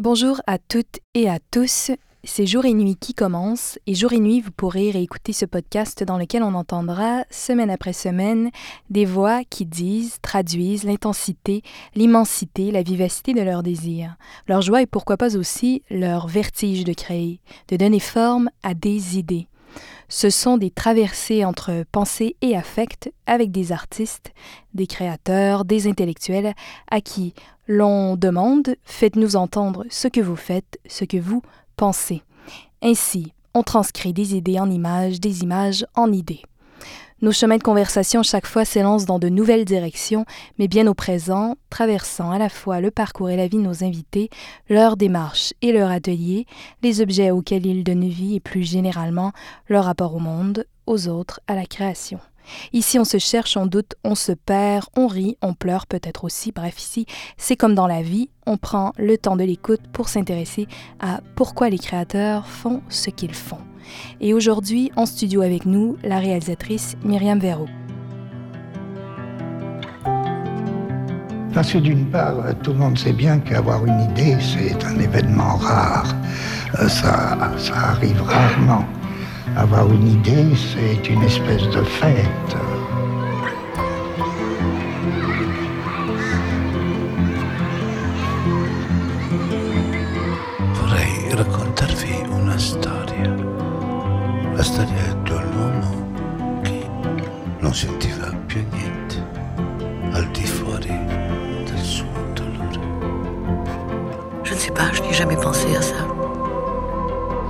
Bonjour à toutes et à tous. C'est Jour et Nuit qui commence et Jour et Nuit, vous pourrez réécouter ce podcast dans lequel on entendra, semaine après semaine, des voix qui disent, traduisent l'intensité, l'immensité, la vivacité de leurs désirs, leur joie et pourquoi pas aussi leur vertige de créer, de donner forme à des idées. Ce sont des traversées entre pensée et affect avec des artistes, des créateurs, des intellectuels à qui l'on demande Faites-nous entendre ce que vous faites, ce que vous pensez. Ainsi, on transcrit des idées en images, des images en idées. Nos chemins de conversation chaque fois s'élancent dans de nouvelles directions, mais bien au présent, traversant à la fois le parcours et la vie de nos invités, leur démarche et leur atelier, les objets auxquels ils donnent vie et plus généralement leur rapport au monde, aux autres, à la création. Ici, on se cherche, on doute, on se perd, on rit, on pleure peut-être aussi. Bref, ici, c'est comme dans la vie, on prend le temps de l'écoute pour s'intéresser à pourquoi les créateurs font ce qu'ils font. Et aujourd'hui, en studio avec nous, la réalisatrice Myriam Verro. Parce que d'une part, tout le monde sait bien qu'avoir une idée, c'est un événement rare. Euh, ça, ça arrive rarement. Avoir une idée, c'est une espèce de fête. Vorrei raccontarvi una storia. La storia dell'uomo che non sentiva più niente al di fuori del suo dolore. Je ne sais pas, je n'ai jamais pensé à ça.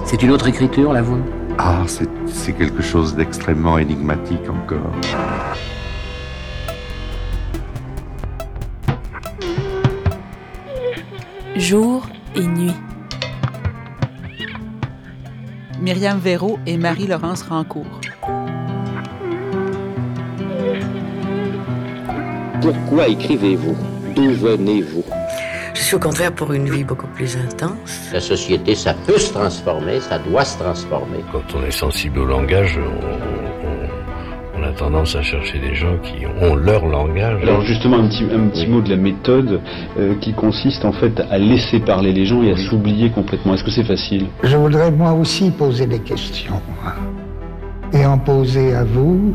C'est une autre écriture, la vôtre? Ah, c'est c'est quelque chose d'extrêmement énigmatique encore. Jour et nuit. Myriam Véraud et Marie-Laurence Rancourt. Pourquoi écrivez-vous? D'où venez-vous? Suis au contraire pour une vie beaucoup plus intense. La société, ça peut se transformer, ça doit se transformer. Quand on est sensible au langage, on, on- on a tendance à chercher des gens qui ont leur langage. Alors justement un petit, un petit mot de la méthode euh, qui consiste en fait à laisser parler les gens et à s'oublier complètement. Est-ce que c'est facile? Je voudrais moi aussi poser des questions. Et en poser à vous,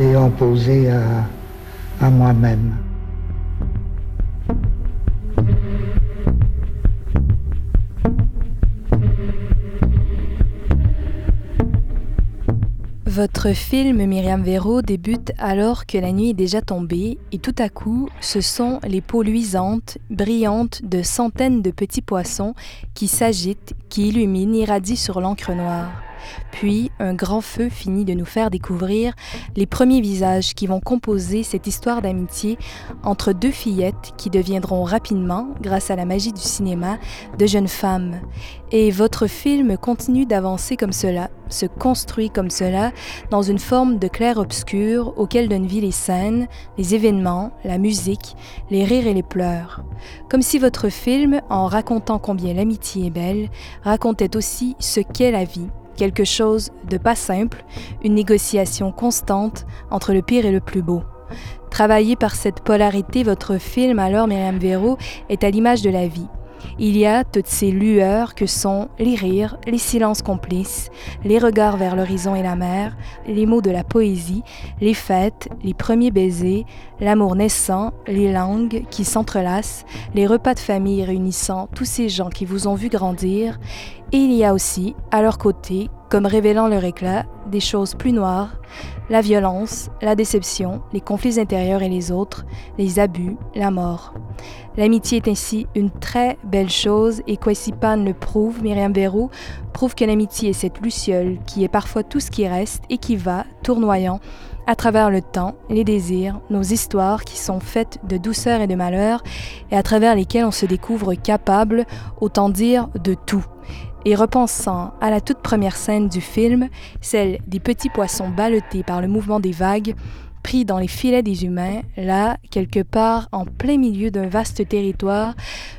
et en poser à, à moi-même. Votre film Myriam Véro débute alors que la nuit est déjà tombée et tout à coup, ce sont les peaux luisantes, brillantes de centaines de petits poissons qui s'agitent, qui illuminent, irradient sur l'encre noire. Puis, un grand feu finit de nous faire découvrir les premiers visages qui vont composer cette histoire d'amitié entre deux fillettes qui deviendront rapidement, grâce à la magie du cinéma, de jeunes femmes. Et votre film continue d'avancer comme cela, se construit comme cela, dans une forme de clair-obscur auquel donnent vie les scènes, les événements, la musique, les rires et les pleurs. Comme si votre film, en racontant combien l'amitié est belle, racontait aussi ce qu'est la vie, quelque chose de pas simple, une négociation constante entre le pire et le plus beau. Travaillé par cette polarité, votre film, alors Myriam Véro, est à l'image de la vie. Il y a toutes ces lueurs que sont les rires, les silences complices, les regards vers l'horizon et la mer, les mots de la poésie, les fêtes, les premiers baisers, l'amour naissant, les langues qui s'entrelacent, les repas de famille réunissant tous ces gens qui vous ont vu grandir, et il y a aussi, à leur côté, comme révélant leur éclat, des choses plus noires, la violence, la déception, les conflits intérieurs et les autres, les abus, la mort. L'amitié est ainsi une très belle chose et Kwesipan le prouve, Myriam Véro prouve que l'amitié est cette luciole qui est parfois tout ce qui reste et qui va, tournoyant, à travers le temps, les désirs, nos histoires qui sont faites de douceur et de malheur et à travers lesquelles on se découvre capable, autant dire, de tout. Et repensant à la toute première scène du film, celle des petits poissons ballottés par le mouvement des vagues, pris dans les filets des humains, là, quelque part en plein milieu d'un vaste territoire,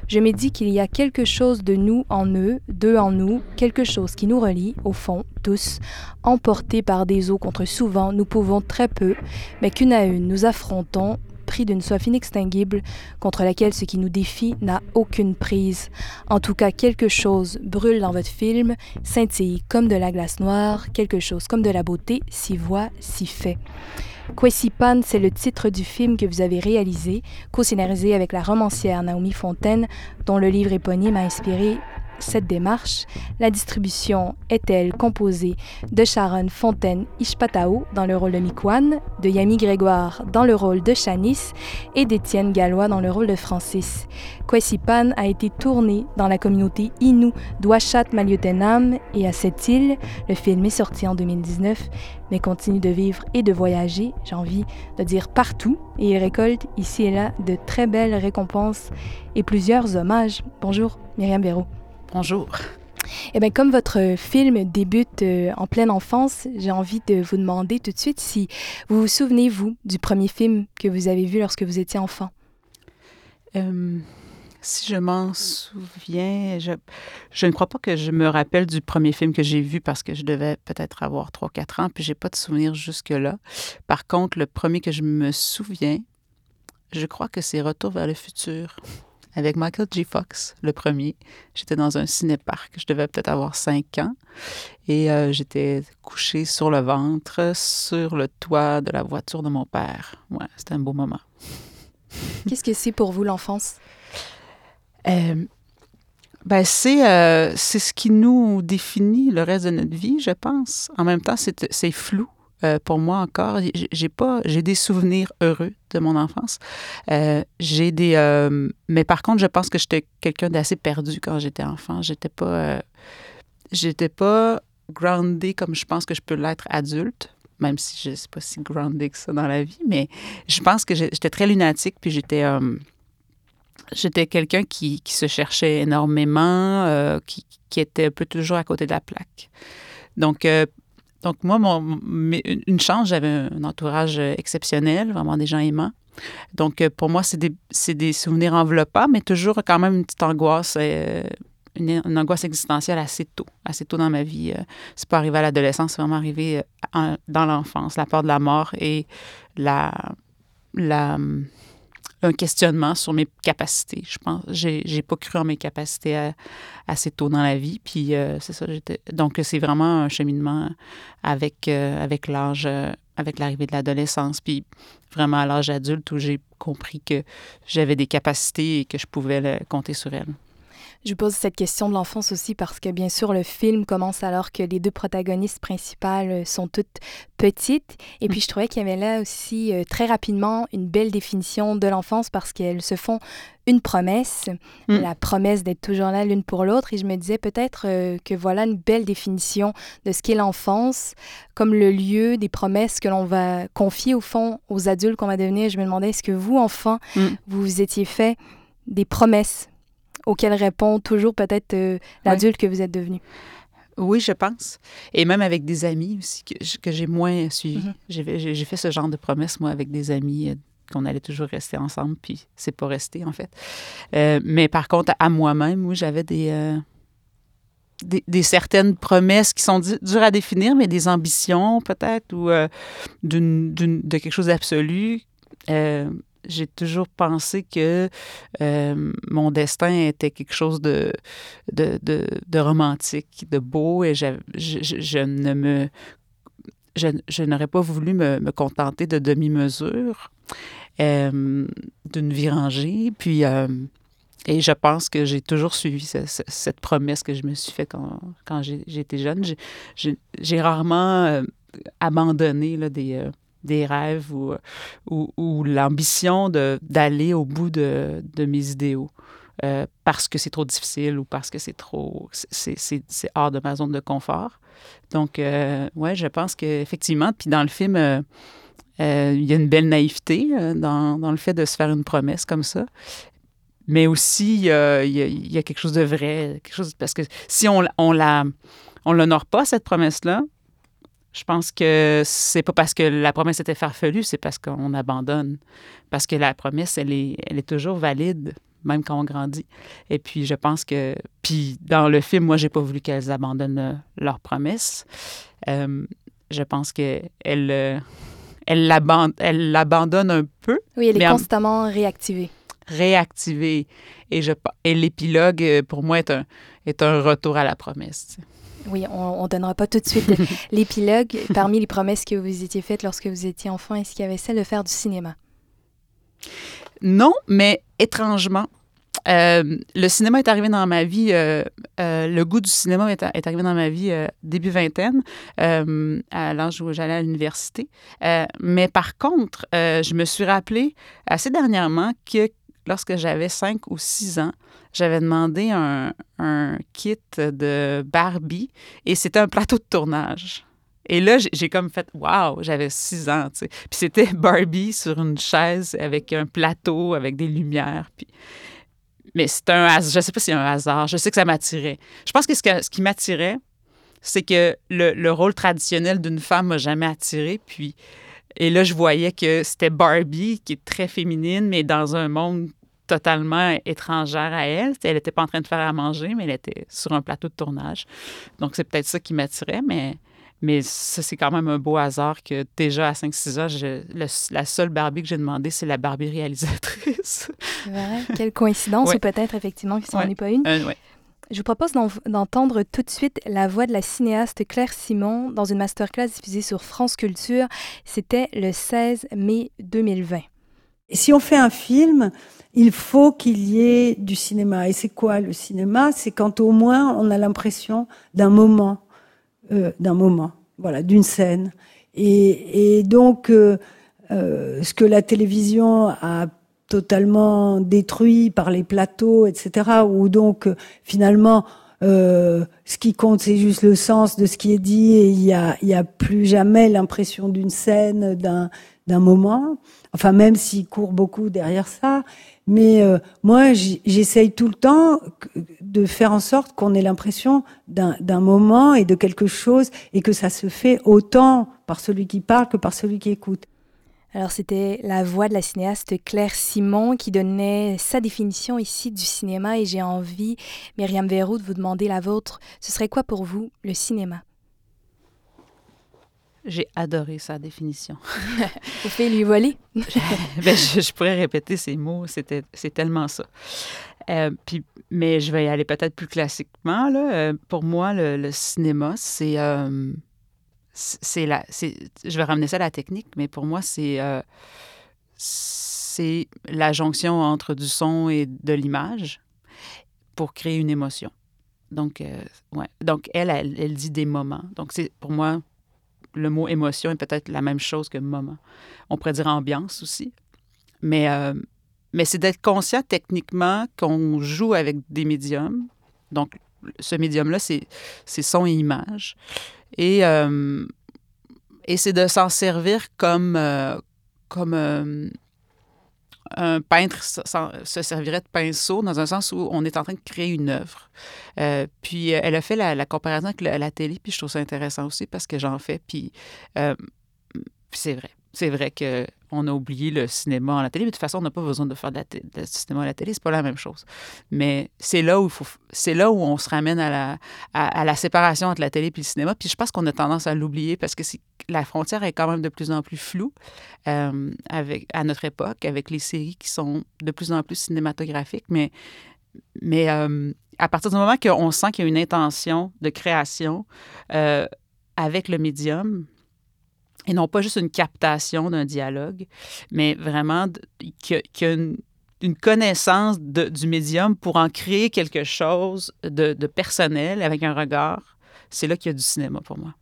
je me dis qu'il y a quelque chose de nous en eux, d'eux en nous, quelque chose qui nous relie, au fond, tous, emportés par des eaux contre souvent nous pouvons très peu, mais qu'une à une nous affrontons pris d'une soif inextinguible contre laquelle ce qui nous défie n'a aucune prise. En tout cas, quelque chose brûle dans votre film, scintille comme de la glace noire, quelque chose comme de la beauté, s'y voit, s'y fait. Kwesipan, c'est le titre du film que vous avez réalisé, co-scénarisé avec la romancière Naomi Fontaine, dont le livre éponyme a inspiré cette démarche, la distribution est-elle composée de Sharon Fontaine Ishpatao dans le rôle de Mikwan, de Yami Grégoire dans le rôle de Shanice et d'Étienne Gallois dans le rôle de Francis. Kwesipan a été tourné dans la communauté Innu d'Ouachat Maliotenam et à cette île. Le film est sorti en 2019 mais continue de vivre et de voyager, j'ai envie de dire partout, et il récolte ici et là de très belles récompenses et plusieurs hommages. Bonjour Myriam Béraud. Bonjour. Eh bien, comme votre film débute euh, en pleine enfance, j'ai envie de vous demander tout de suite si vous vous souvenez, vous, du premier film que vous avez vu lorsque vous étiez enfant. Euh, si je m'en souviens, je, je, ne crois pas que je me rappelle du premier film que j'ai vu parce que je devais peut-être avoir 3-4 ans, puis j'ai pas de souvenir jusque-là. Par contre, le premier que je me souviens, je crois que c'est Retour vers le futur avec Michael G. Fox, le premier. J'étais dans un cinéparc. Je devais peut-être avoir cinq ans. Et euh, j'étais couchée sur le ventre, sur le toit de la voiture de mon père. Ouais, c'était un beau moment. Qu'est-ce que c'est pour vous l'enfance? Euh, ben c'est euh, c'est ce qui nous définit le reste de notre vie, je pense. En même temps, c'est flou. Euh, pour moi encore. J'ai pas, j'ai des souvenirs heureux de mon enfance. Euh, j'ai des, euh, mais par contre, je pense que j'étais quelqu'un d'assez perdu quand j'étais enfant. J'étais pas, j'étais pas grounded comme je pense que je peux l'être adulte. Même si je sais pas si grounded que ça dans la vie, mais je pense que j'étais très lunatique, puis j'étais j'étais quelqu'un qui, se cherchait énormément, qui, qui, était un peu toujours à côté de la plaque. Donc, donc, moi, mon, une chance, j'avais un entourage exceptionnel, vraiment des gens aimants. Donc, euh, pour moi, c'est des, des, souvenirs enveloppants, mais toujours quand même une petite angoisse, euh, une, angoisse existentielle assez tôt, assez tôt dans ma vie. Euh, c'est pas arrivé à l'adolescence, c'est vraiment arrivé dans l'enfance, la peur de la mort et la, la, un questionnement sur mes capacités. Je pense, j'ai, j'ai pas cru en mes capacités assez tôt dans la vie. Puis euh, c'est ça, j'étais. Donc c'est vraiment un cheminement avec euh, avec l'âge, euh, avec l'arrivée de l'adolescence, puis vraiment à l'âge adulte où j'ai compris que j'avais des capacités et que je pouvais compter sur elles. Je pose cette question de l'enfance aussi parce que bien sûr le film commence alors que les deux protagonistes principales euh, sont toutes petites et puis je trouvais qu'il y avait là aussi euh, très rapidement une belle définition de l'enfance parce qu'elles se font une promesse, mm. la promesse d'être toujours là l'une pour l'autre et je me disais peut-être euh, que voilà une belle définition de ce qu'est l'enfance comme le lieu des promesses que l'on va confier au fond aux adultes qu'on va devenir. Je me demandais est-ce que vous enfant mm. vous vous étiez fait des promesses? Auquel répond toujours peut-être euh, l'adulte que vous êtes devenu. Oui, je pense. Et même avec des amis aussi que, j'ai moins suivi. Mm-hmm. J'ai fait ce genre de promesses, moi, avec des amis, euh, qu'on allait toujours rester ensemble, puis c'est pas resté, en fait. Euh, mais par contre, à moi-même, oui, j'avais des, des, certaines promesses qui sont dures à définir, mais des ambitions, peut-être, ou de quelque chose d'absolu j'ai toujours pensé que euh, mon destin était quelque chose de, de, de, romantique, de beau, et je, ne me... Je, n'aurais pas voulu me, contenter de demi-mesure, euh, d'une vie rangée. Puis, euh, et je pense que j'ai toujours suivi cette promesse que je me suis faite quand, quand j'étais jeune. J'ai rarement abandonné des des rêves ou, ou, l'ambition d'aller au bout de, de mes idéaux. Euh, parce que c'est trop difficile ou parce que c'est trop c'est hors de ma zone de confort. Donc euh, ouais, je pense qu'effectivement, puis dans le film, euh, il y a une belle naïveté dans, dans, le fait de se faire une promesse comme ça. Mais aussi, il y, a, quelque chose de vrai, quelque chose parce que si on, on la on l'honore pas cette promesse là, je pense que c'est pas parce que la promesse était farfelue, c'est parce qu'on abandonne. Parce que la promesse, elle est, elle est toujours valide, même quand on grandit. Et puis, je pense que. Puis, dans le film, moi, j'ai pas voulu qu'elles abandonnent leur promesse. Euh, je pense qu'elles. Euh, elle l'abandonne un peu. Oui, elle est constamment réactivée. Réactivée. Et, je, et l'épilogue, euh, pour moi, est un, est un retour à la promesse. Oui, on ne donnera pas tout de suite l'épilogue. Parmi les promesses que vous étiez faites lorsque vous étiez enfant, est-ce qu'il y avait celle de faire du cinéma? Non, mais étrangement, euh, le cinéma est arrivé dans ma vie, euh, euh, le goût du cinéma est, arrivé dans ma vie début vingtaine, à l'âge où j'allais à l'université. mais par contre, je me suis rappelé assez dernièrement que lorsque j'avais 5 ou 6 ans, j'avais demandé un, kit de Barbie et c'était un plateau de tournage. Et là, j'ai comme fait, waouh, j'avais 6 ans. Puis c'était Barbie sur une chaise avec un plateau, avec des lumières. Puis mais c'est un je sais pas si c'est un hasard, je sais que ça m'attirait. Je pense que ce, qui m'attirait, c'est que le, rôle traditionnel d'une femme m'a jamais attiré. Puis, et là, je voyais que c'était Barbie, qui est très féminine, mais dans un monde totalement étrangère à elle. Elle n'était pas en train de faire à manger, mais elle était sur un plateau de tournage. Donc, c'est peut-être ça qui m'attirait, mais mais ça, c'est quand même un beau hasard que déjà à 5-6 ans, la seule Barbie que j'ai demandé, c'est la Barbie réalisatrice. Vrai? Quelle coïncidence, ou peut-être effectivement que ce n'en est pas une. Euh, Je vous propose d'entendre tout de suite la voix de la cinéaste Claire Simon dans une masterclass diffusée sur France Culture. C'était le 16 mai 2020. Si on fait un film, il faut qu'il y ait du cinéma. Et c'est quoi le cinéma? C'est quand au moins on a l'impression d'un moment euh, d'un moment, voilà, d'une scène. Et, donc, euh, euh, ce que la télévision a totalement détruit par les plateaux, etc., où donc finalement ce qui compte c'est juste le sens de ce qui est dit et il y a, y a plus jamais l'impression d'une scène, d'un d'un moment. Enfin, même s'il court beaucoup derrière ça, mais euh, moi, j'essaye tout le temps de faire en sorte qu'on ait l'impression d'un moment et de quelque chose et que ça se fait autant par celui qui parle que par celui qui écoute. Alors c'était la voix de la cinéaste Claire Simon qui donnait sa définition ici du cinéma et j'ai envie, Myriam Verrou, de vous demander la vôtre. Ce serait quoi pour vous le cinéma? J'ai adoré sa définition. Vous pouvez lui voler. ben, je, pourrais répéter ces mots, c'était, c'est tellement ça. Euh, puis, mais je vais y aller peut-être plus classiquement. Là. Euh, pour moi, le, cinéma, c'est, euh, c'est la, c'est, je vais ramener ça à la technique, mais pour moi, c'est, c'est la jonction entre du son et de l'image pour créer une émotion. Donc, ouais. Donc elle, elle, elle, dit des moments. Donc, c'est pour moi, le mot émotion est peut-être la même chose que moment. On pourrait dire ambiance aussi. Mais, euh, mais c'est d'être conscient techniquement qu'on joue avec des médiums. Donc, ce médium-là, c'est son image. Et, euh, et c'est de s'en servir comme, euh, comme un peintre se servirait de pinceau dans un sens où on est en train de créer une œuvre. Euh, puis euh, elle a fait la, comparaison avec la, télé, puis je trouve ça intéressant aussi parce que j'en fais, puis euh, c'est vrai. C'est vrai qu'on a oublié le cinéma à la télé, mais de toute façon, on n'a pas besoin de faire de, cinéma à la télé, c'est pas la même chose. Mais c'est là où c'est là où on se ramène à la, à, la séparation entre la télé et le cinéma. Puis je pense qu'on a tendance à l'oublier parce que la frontière est quand même de plus en plus floue euh, à notre époque, avec les séries qui sont de plus en plus cinématographiques. Mais, mais euh, à partir du moment qu'on sent qu'il y a une intention de création euh, avec le médium, et non pas juste une captation d'un dialogue, mais vraiment qu'il y a, une, connaissance du médium pour en créer quelque chose de, personnel avec un regard. C'est là qu'il y a du cinéma pour moi.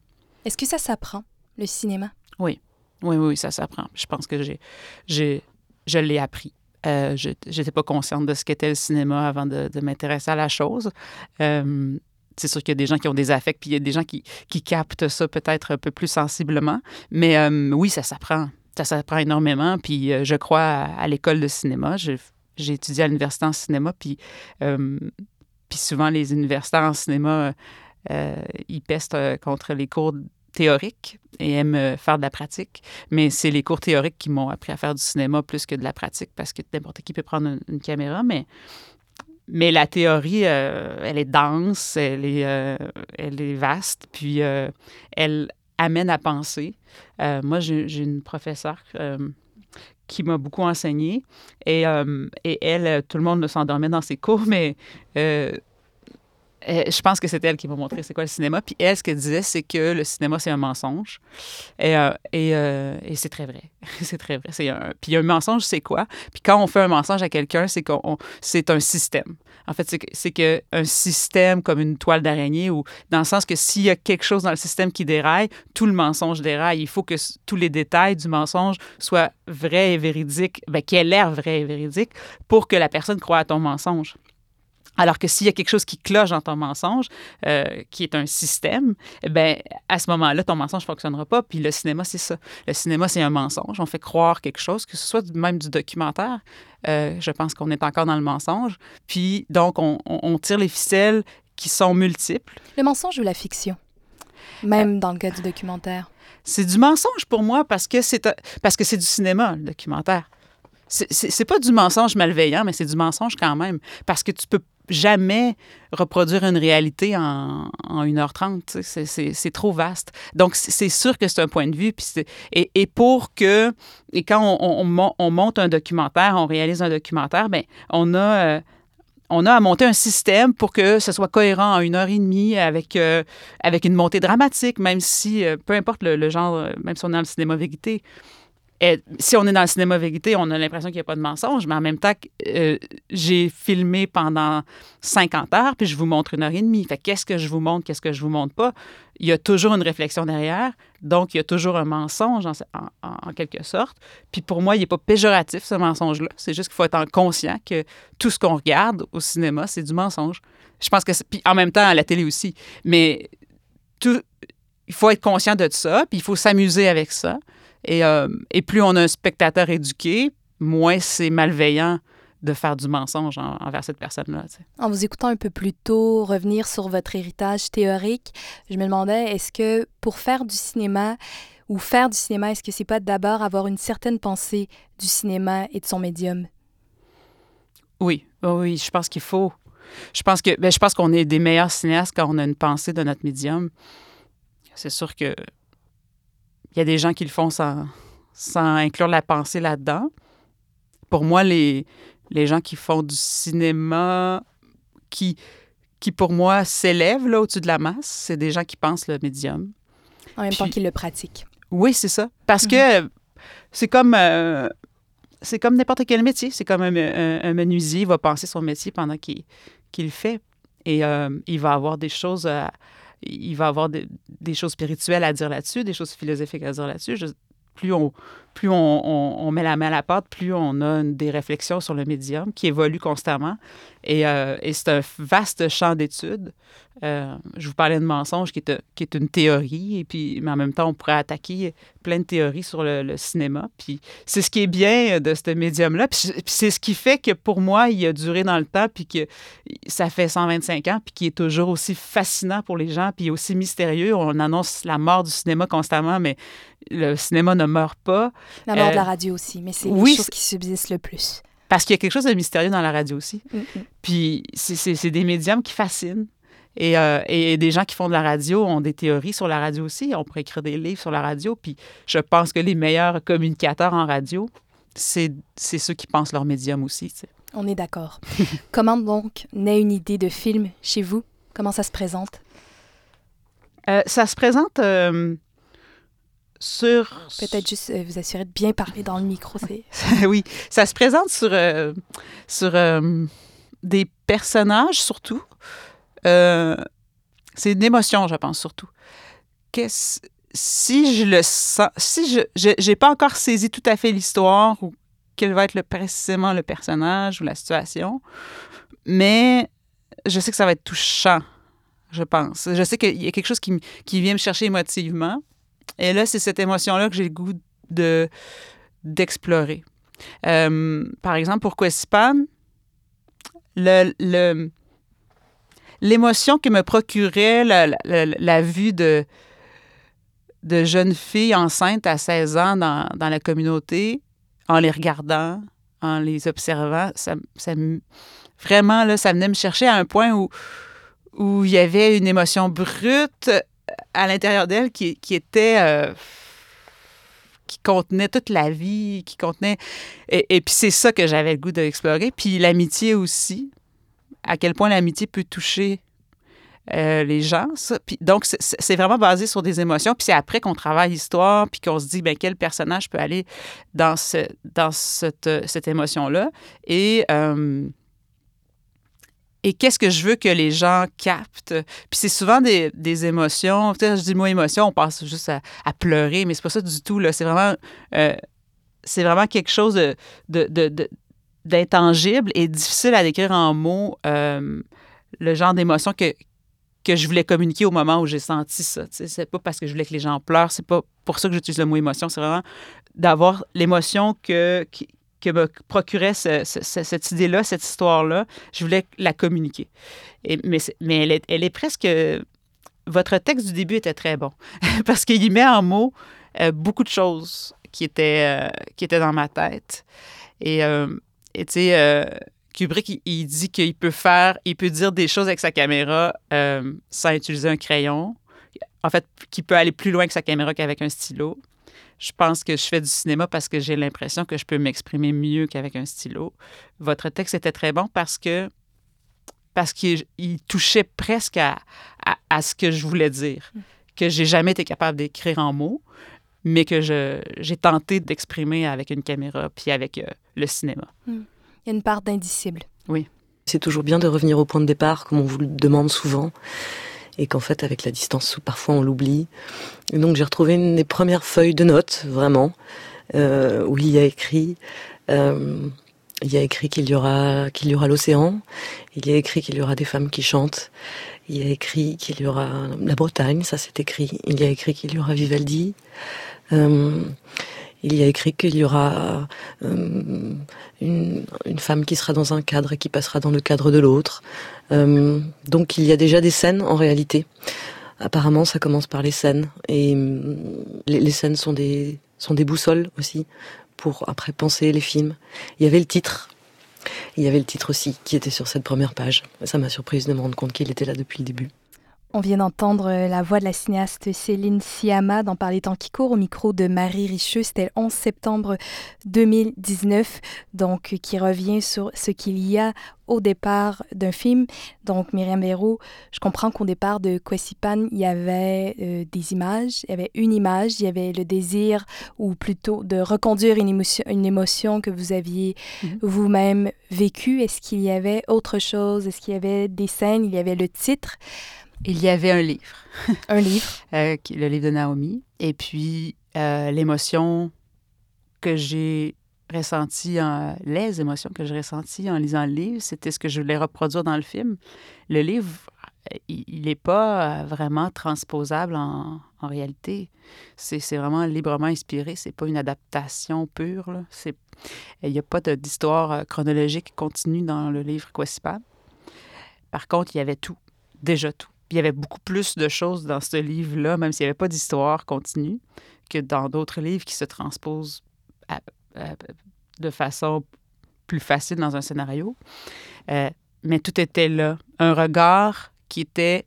Est-ce que ça s'apprend, le cinéma? Oui, oui, oui, ça s'apprend. Je pense que j'ai, j'ai, je l'ai appris. Euh, je n'étais pas consciente de ce qu'était le cinéma avant de, m'intéresser à la chose. Euh, c'est sûr qu'il y a des gens qui ont des affects, puis il y a des gens qui, qui captent ça peut-être un peu plus sensiblement. Mais euh, oui, ça s'apprend. Ça s'apprend énormément. Puis euh, je crois à, l'école de cinéma. J'ai étudié à l'université en cinéma, puis, euh, souvent les universitaires en cinéma, ils pestent contre les cours théoriques et aiment faire de la pratique. Mais c'est les cours théoriques qui m'ont appris à faire du cinéma plus que de la pratique parce que n'importe qui peut prendre une caméra. Mais mais la théorie, euh, elle est dense, elle est, euh, elle est vaste, puis euh, elle, amène à penser. Moi, j'ai une professeure qui m'a beaucoup enseigné et, et elle, tout le monde s'endormait dans ses cours, mais euh, je pense que c'est elle qui m'a montré c'est quoi le cinéma. Puis elle, ce qu'elle disait, c'est que le cinéma, c'est un mensonge. Et, euh, et, euh, et c'est très vrai. c'est très vrai. Puis un mensonge, c'est quoi? Puis quand on fait un mensonge à quelqu'un, c'est qu'on on- c'est un système. En fait, c'est que, un système comme une toile d'araignée, ou dans le sens que s'il y a quelque chose dans le système qui déraille, tout le mensonge déraille. Il faut que tous les détails du mensonge soient vrais et véridiques, ben, qu'il ait l'air vrai et véridique pour que la personne croie à ton mensonge. Alors que s'il y a quelque chose qui cloche dans ton mensonge, euh, qui est un système, eh ben à ce moment-là, ton mensonge ne fonctionnera pas. Puis le cinéma, c'est ça. Le cinéma, c'est un mensonge. On fait croire quelque chose, que ce soit même du documentaire. Euh, je pense qu'on est encore dans le mensonge. Puis donc, on, tire les ficelles qui sont multiples. Le mensonge ou la fiction? Même dans le cas du documentaire. C'est du mensonge pour moi parce que c'est parce que c'est du cinéma, le documentaire. C'est pas du mensonge malveillant, mais c'est du mensonge quand même. Parce que tu peux jamais reproduire une réalité en, en 1h30. tu sais. C'est- trop vaste. Donc, c'est sûr que c'est un point de vue. Puis et, et pour que... Et quand on, on- on mon- on monte un documentaire, on réalise un documentaire, ben on a... euh, on a à monter un système pour que ce soit cohérent en une heure et demie avec, euh, avec une montée dramatique, même si, euh, peu importe le, le genre, même si on est dans le cinéma vérité. Si on est dans le cinéma vérité, on a l'impression qu'il n'y a pas de mensonge, mais en même temps, euh, j'ai filmé pendant 50 heures, puis je vous montre une heure et demie. Qu'est-ce que je vous montre, qu'est-ce que je vous montre pas? Il y a toujours une réflexion derrière, donc il y a toujours un mensonge en, quelque sorte. Puis pour moi, il n'est pas péjoratif, ce mensonge-là. C'est juste qu'il faut être en conscient que tout ce qu'on regarde au cinéma, c'est du mensonge. Je pense que... Puis en même temps, à la télé aussi. Mais il faut être conscient de ça, puis il faut s'amuser avec ça. Et, euh, et plus on a un spectateur éduqué, moins c'est malveillant de faire du mensonge en- envers cette personne-là. tu sais. En vous écoutant un peu plus tôt, revenir sur votre héritage théorique, je me demandais, est-ce que pour faire du cinéma ou faire du cinéma, est-ce que c'est pas d'abord avoir une certaine pensée du cinéma et de son médium? Oui, oui, oui, je pense qu'il faut. Je pense que ben, je pense qu'on est des meilleurs cinéastes quand on a une pensée de notre médium. C'est sûr que il y a des gens qui le font sans, sans inclure la pensée là-dedans. Pour moi, les, les gens qui font du cinéma, qui, qui pour moi s'élèvent là, au-dessus de la masse, c'est des gens qui pensent le médium. En même temps qu'ils le pratiquent. Oui, c'est ça. Parce que c'est comme euh, c'est comme n'importe quel métier. C'est comme un, un- un menuisier va penser son métier pendant qu'il qu'il le fait. Et euh, il va avoir des choses à- il va avoir des, des choses spirituelles à dire là-dessus, des choses philosophiques à dire là-dessus. Plus on, plus on, met la main à la pâte, plus on a des réflexions sur le médium qui évolue constamment. Et, euh, c'est un vaste champ d'études. Euh, je vous parlais de mensonge qui est, une théorie, et puis, mais en même temps, on pourrait attaquer plein de théories sur le, cinéma. C'est ce qui est bien de ce médium-là. C'est ce qui fait que pour moi, il a duré dans le temps, puis que ça fait 125 ans, puis qui est toujours aussi fascinant pour les gens, puis aussi mystérieux. On annonce la mort du cinéma constamment, mais le cinéma ne meurt pas. La mort Euh, de la radio aussi, mais c'est oui, les choses qui subsistent le plus. Parce qu'il y a quelque chose de mystérieux dans la radio aussi. Mm, mm. Puis c'est- des médiums qui fascinent. Et, euh, et des gens qui font de la radio ont des théories sur la radio aussi. On pourrait écrire des livres sur la radio. Puis je pense que les meilleurs communicateurs en radio, c'est c'est ceux qui pensent leur médium aussi. tu sais. On est d'accord. Comment donc naît une idée de film chez vous? Comment ça se présente? Euh, ça se présente euh, sur... Peut-être juste euh, vous assurer de bien parler dans le micro. Oui, ça se présente sur, euh, sur euh, des personnages surtout. C'est une émotion, je pense, surtout. Qu'est-ce, si je le sens, si je j'ai pas encore saisi tout à fait l'histoire ou quel va être le, précisément le personnage ou la situation, mais je sais que ça va être touchant, je pense. Je sais qu'il y a quelque chose qui, qui vient me chercher émotivement. Et là, c'est cette émotion-là que j'ai le goût de, d'explorer. Euh, par exemple, pour Quespan, le, l'émotion que me procurait la, vue de, de jeunes filles enceintes à 16 ans dans, dans la communauté, en les regardant, en les observant, ça, ça me- vraiment, là, ça venait me chercher à un point où, où il y avait une émotion brute à l'intérieur d'elle qui, qui était... euh, qui contenait toute la vie, qui contenait... Et, puis c'est ça que j'avais le goût d'explorer. Puis l'amitié aussi, à quel point l'amitié peut toucher euh, les gens. Puis, donc, c'est- vraiment basé sur des émotions. Puis c'est après qu'on travaille l'histoire, puis qu'on se dit, ben, quel personnage peut aller dans, ce, dans cette, cette émotion-là. Et, euh, et qu'est-ce que je veux que les gens captent? Puis c'est souvent des, des émotions. Tu sais, je dis le mot émotion, on passe juste à, à pleurer, mais c'est pas ça du tout. Là. C'est vraiment... euh, c'est vraiment quelque chose de, de- de- d'intangible et difficile à décrire en mots euh, le genre d'émotion que, que je voulais communiquer au moment où j'ai senti ça. Tu C'est pas parce que je voulais que les gens pleurent, c'est pas pour ça que j'utilise le mot émotion, c'est vraiment d'avoir l'émotion que, que me procurait ce- ce- ce- cette idée-là, cette histoire-là. Je voulais la communiquer. Mais elle, est, presque... Votre texte du début était très bon parce qu'il met en mots euh, beaucoup de choses qui étaient, euh, qui étaient dans ma tête. Et, euh, tu sais, Kubrick, il, il dit qu'il peut faire, il peut dire des choses avec sa caméra sans utiliser un crayon. En fait, qu'il peut aller plus loin avec sa caméra qu'avec un stylo. Je pense que je fais du cinéma parce que j'ai l'impression que je peux m'exprimer mieux qu'avec un stylo. Votre texte était très bon parce que parce qu'il il touchait presque à, à, à ce que je voulais dire, que j'ai jamais été capable d'écrire en mots, mais que je, j'ai tenté d'exprimer avec une caméra puis avec euh, le cinéma. Il y a une part d'indicible. Oui. C'est toujours bien de revenir au point de départ, comme on vous le demande souvent, et qu'en fait, avec la distance, parfois on l'oublie. Donc j'ai retrouvé une des premières feuilles de notes, vraiment, euh, où il y a écrit, euh, il a écrit qu'il y aura qu'il y aura l'océan, il y a écrit qu'il y aura des femmes qui chantent, il y a écrit qu'il y aura la Bretagne, ça c'est écrit, il y a écrit qu'il y aura Vivaldi. Euh, il y a écrit qu'il y aura euh, une, une femme qui sera dans un cadre et qui passera dans le cadre de l'autre. Euh, donc il y a déjà des scènes en réalité. Apparemment, ça commence par les scènes et euh, les, les scènes sont des sont des boussoles aussi pour après penser les films. Il y avait le titre. Il y avait le titre aussi qui était sur cette première page. Ça m'a surprise de me rendre compte qu'il était là depuis le début. On vient d'entendre la voix de la cinéaste Céline Siama dans Par les temps qui courent au micro de Marie Richeux. C'était le 11 septembre 2019, donc qui revient sur ce qu'il y a au départ d'un film. Donc, Myriam Véraud, je comprends qu'au départ de Kwesipan, il y avait euh, des images, il y avait une image, il y avait le désir, ou plutôt de reconduire une émotion, une émotion que vous aviez Mhm. vous-même vécue. Est-ce qu'il y avait autre chose? Est-ce qu'il y avait des scènes? Il y avait le titre. Il y avait un livre. Un livre. Euh, le livre de Naomi. Et puis, euh, l'émotion que j'ai ressentie, en, les émotions que j'ai ressenties en lisant le livre, c'était ce que je voulais reproduire dans le film. Le livre, il n'est pas euh, vraiment transposable en, en réalité. C'est vraiment librement inspiré. C'est pas une adaptation pure. là. Il n'y a pas d'histoire chronologique continue dans le livre Quasipan. Par contre, il y avait tout, déjà tout. Il y avait beaucoup plus de choses dans ce livre-là, même s'il n'y avait pas d'histoire continue, que dans d'autres livres qui se transposent de façon plus facile dans un scénario. Euh, mais tout était là. Un regard qui était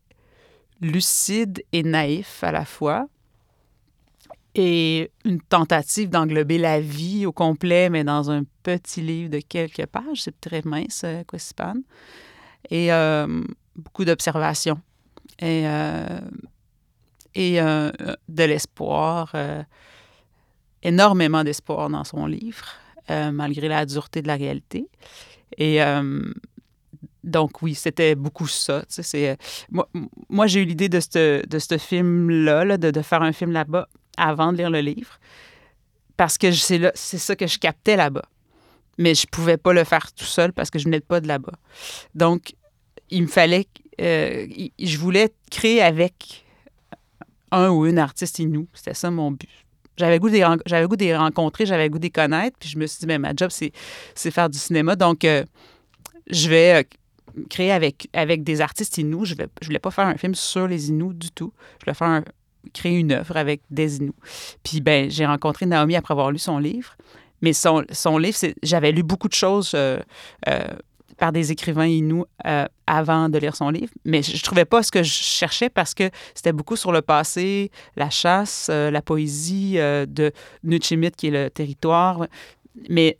lucide et naïf à la fois. Et une tentative d'englober la vie au complet, mais dans un petit livre de quelques pages. C'est très mince, euh, Quasipan. Et euh, beaucoup d'observations et, euh, et euh, de l'espoir, euh, énormément d'espoir dans son livre, malgré la dureté de la réalité. Et donc, oui, c'était beaucoup ça. c'est, moi, moi j'ai eu l'idée de ce de film-là, là, de, de faire un film là-bas avant de lire le livre, parce que c'est c'est ça que je captais là-bas. Mais je pouvais pas le faire tout seul parce que je venais pas de là-bas. Donc, il me fallait, euh, je voulais créer avec un ou une artiste inou. C'était ça mon but. J'avais goût j'avais goût de les rencontrer, j'avais goût de les connaître, puis je me suis dit, ben, ma job, c'est, c'est faire du cinéma. Donc, euh, je vais euh, créer avec, avec des artistes inou. Je ne voulais pas faire un film sur les Inuits du tout. Je voulais faire créer une œuvre avec des Inuits. Puis, ben, j'ai rencontré Naomi après avoir lu son livre. Mais son, son livre, c'est- j'avais lu beaucoup de choses par des écrivains inuits euh, avant de lire son livre, mais je, ne trouvais pas ce que je cherchais parce que c'était beaucoup sur le passé, la chasse, euh, la poésie euh, de Nuchimit, qui est le territoire, mais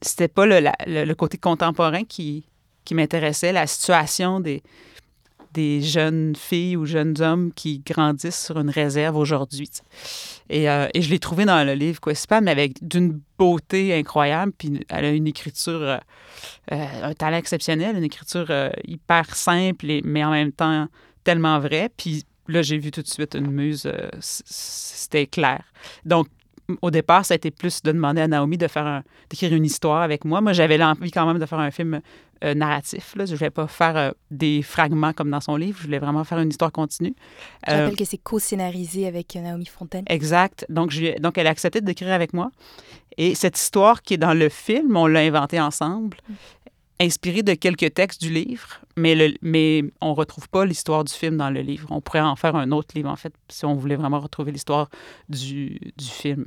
c'était pas le, le, côté contemporain qui, qui m'intéressait, la situation des, des jeunes filles ou jeunes hommes qui grandissent sur une réserve aujourd'hui. Et, euh, et, je l'ai trouvé dans le livre pas mais avec d'une beauté incroyable. Puis elle a une écriture, euh, euh, un talent exceptionnel, une écriture hyper simple, mais en même temps tellement vraie. Puis là, j'ai vu tout de suite une muse, c'était clair. Donc, au départ, ça a été plus de demander à Naomi de faire d'écrire une histoire avec moi. Moi, j'avais l'envie quand même de faire un film euh, narratif. Là. Je ne voulais pas faire euh, des fragments comme dans son livre. Je voulais vraiment faire une histoire continue. Je rappelle euh, que c'est co-scénarisé avec Naomi Fontaine. Exact. Donc, je, donc elle a accepté d'écrire avec moi. Et cette histoire qui est dans le film, on l'a inventée ensemble, mm. inspirée de quelques textes du livre, mais, le, mais on ne retrouve pas l'histoire du film dans le livre. On pourrait en faire un autre livre, en fait, si on voulait vraiment retrouver l'histoire du, du film.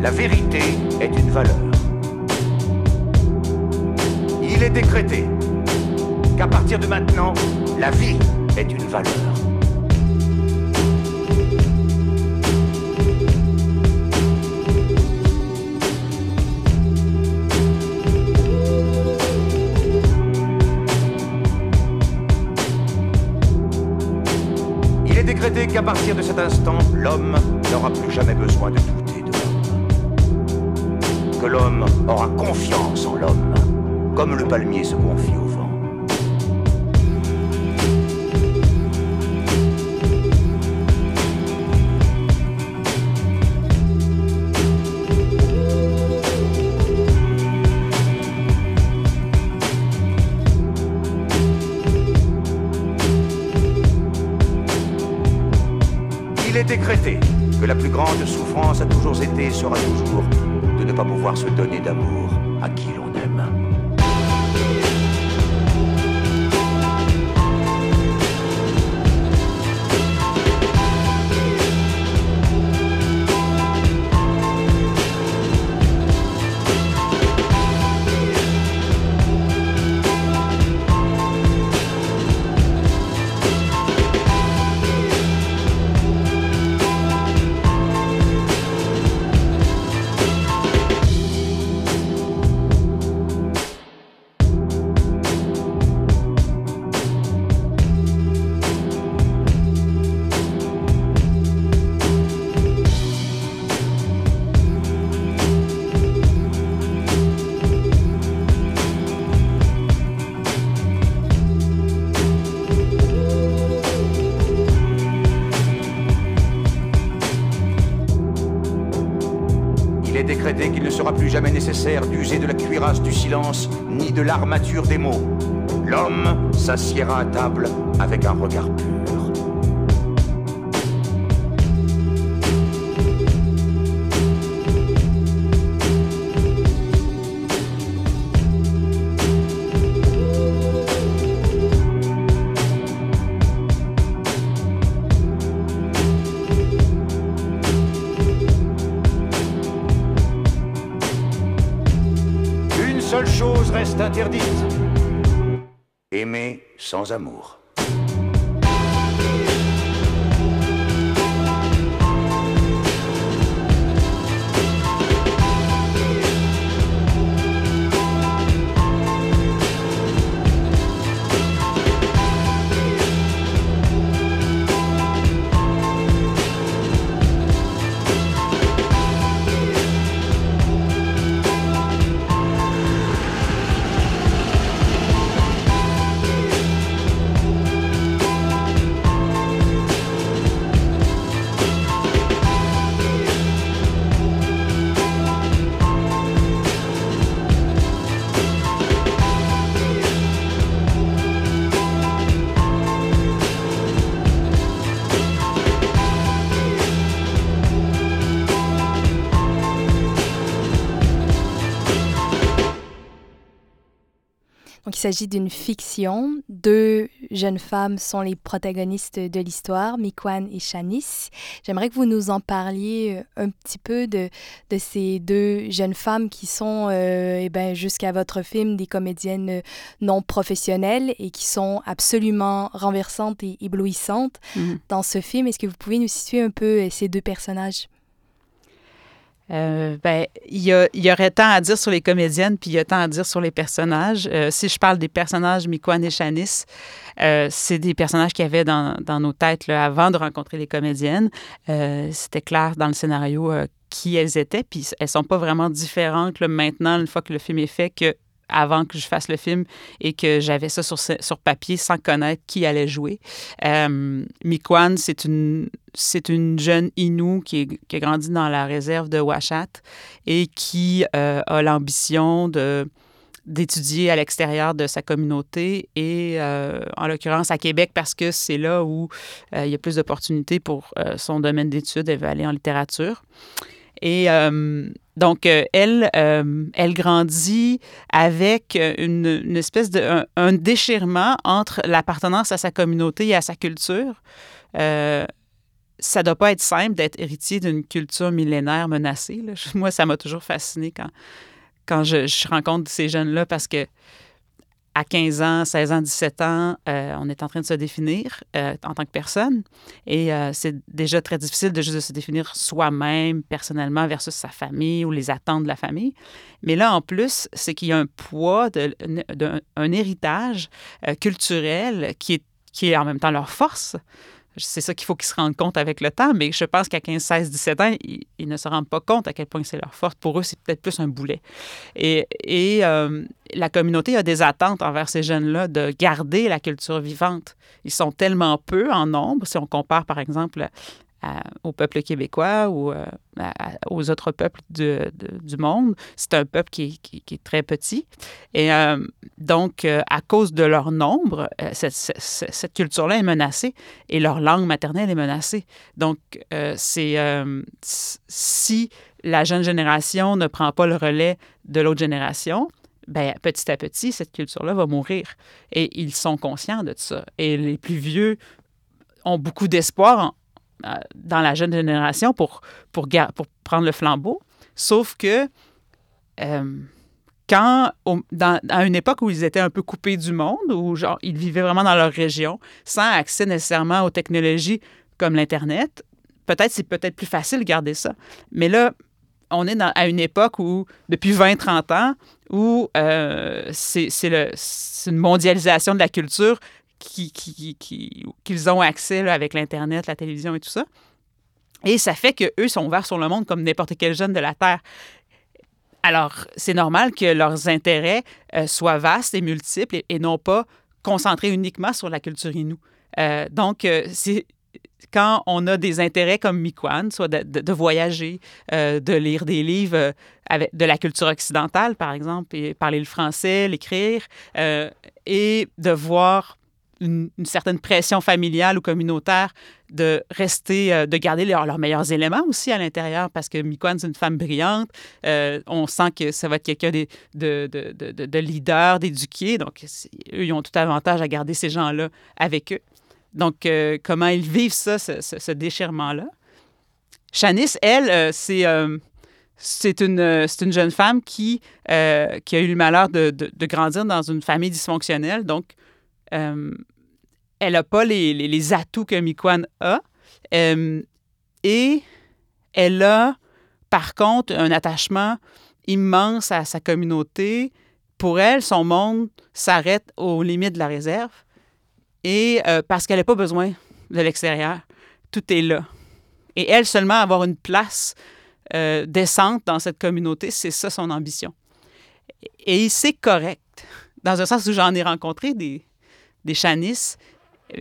la vérité est une valeur. Il est décrété qu'à partir de maintenant, la vie est une valeur. Il est décrété qu'à partir de cet instant, l'homme n'aura plus jamais besoin de de l'homme. Aura confiance en l'homme, comme le palmier se confie au vent. Il est décrété que la plus grande souffrance a toujours été et sera toujours ne pas pouvoir se donner d'amour à qui jamais nécessaire d'user de la cuirasse du silence ni de l'armature des mots. L'homme s'assiera à table avec un regard Aimer amour. qu'il s'agit d'une fiction. Deux jeunes femmes sont les protagonistes de l'histoire, Mikwan et Shanice. J'aimerais que vous nous en parliez euh, un petit peu de, de ces deux jeunes femmes qui sont, euh, eh ben, jusqu'à votre film, des comédiennes non professionnelles et qui sont absolument renversantes et éblouissantes Mhm. dans ce film. Est-ce que vous pouvez nous situer un peu euh, ces deux personnages? Euh, ben, il y, a- il y aurait tant à dire sur les comédiennes, puis il y a tant à dire sur les personnages. Euh, si je parle des personnages Mikwan et Shanice, euh, c'est des personnages qu'il y avait dans, dans nos têtes là, avant de rencontrer les comédiennes. Euh, C'était clair dans le scénario euh, qui elles étaient, puis elles sont pas vraiment différentes là, maintenant, une fois que le film est fait, que avant que je fasse le film et que j'avais ça sur, sur papier sans connaître qui allait jouer. Euh, Mikwan, c'est une, c'est une jeune Inou qui, qui a grandi dans la réserve de Washat et qui euh, a l'ambition de d'étudier à l'extérieur de sa communauté et euh, en l'occurrence à Québec parce que c'est là où euh, il y a plus d'opportunités pour son domaine d'études. Elle veut aller en littérature. Et donc, elle, elle grandit avec une, espèce de un, déchirement entre l'appartenance à sa communauté et à sa culture. Ça doit pas être simple d'être héritier d'une culture millénaire menacée. Moi, ça m'a toujours fasciné quand, quand je, rencontre ces jeunes-là parce que à 15 ans, 16 ans, 17 ans, euh, on est en train de se définir euh, en tant que personne. Et euh, c'est déjà très difficile de juste se définir soi-même, personnellement, versus sa famille ou les attentes de la famille. Mais là, en plus, c'est qu'il y a un poids, de, de- un héritage culturel qui est, qui est en même temps leur force. C'est ça qu'il faut qu'ils se rendent compte avec le temps, mais je pense qu'à 15, 16, 17 ans, ils, ne se rendent pas compte à quel point c'est leur force. Pour eux, c'est peut-être plus un boulet. Et, et euh, la communauté a des attentes envers ces jeunes-là de garder la culture vivante. Ils sont tellement peu en nombre, si on compare par exemple au peuple québécois ou euh, aux autres peuples du monde. C'est un peuple qui est, très petit. Et euh, donc, euh, à cause de leur nombre, cette, culture-là est menacée et leur langue maternelle est menacée. Donc, si la jeune génération ne prend pas le relais de l'autre génération, ben, petit à petit, cette culture-là va mourir. Et ils sont conscients de ça. Et les plus vieux ont beaucoup d'espoir dans la jeune génération pour, pour, pour prendre le flambeau. Sauf que euh, quand, à une époque où ils étaient un peu coupés du monde, où genre, ils vivaient vraiment dans leur région, sans accès nécessairement aux technologies comme l'Internet, peut-être c'est peut-être plus facile de garder ça. Mais là, on est à une époque où, depuis 20-30 ans, où euh, c'est une mondialisation de la culture qui- qui- qu'ils ont accès avec l'Internet, la télévision et tout ça. Et ça fait qu'eux sont ouverts sur le monde comme n'importe quel jeune de la Terre. Alors, c'est normal que leurs intérêts euh, soient vastes et multiples et, non pas concentrés uniquement sur la culture Innu. Euh, donc, euh, c'est quand on a des intérêts comme Mikwan, soit de, de- voyager, de lire des livres avec, de la culture occidentale, par exemple, et parler le français, l'écrire, et de voir une, certaine pression familiale ou communautaire de rester, euh, de garder leurs leurs meilleurs éléments aussi à l'intérieur, parce que Mikwan, c'est une femme brillante. Euh, on sent que ça va être quelqu'un de, de, de, de, de leader, d'éduqué. Donc, eux, ils ont tout avantage à garder ces gens-là avec eux. Donc, euh, comment ils vivent ça, ce, ce- ce déchirement-là? Shanice, elle, c'est c'est une, c'est une jeune femme qui, qui a eu le malheur de, de- de grandir dans une famille dysfonctionnelle. Donc, euh, elle n'a pas les, les- atouts que Mikwan a. Euh, et elle a, par contre, un attachement immense à sa communauté. Pour elle, son monde s'arrête aux limites de la réserve. Et euh, parce qu'elle n'a pas besoin de l'extérieur, tout est là. Et elle, seulement avoir une place euh, décente dans cette communauté, c'est ça son ambition. Et c'est correct, dans un sens où j'en ai rencontré des, des chanisses,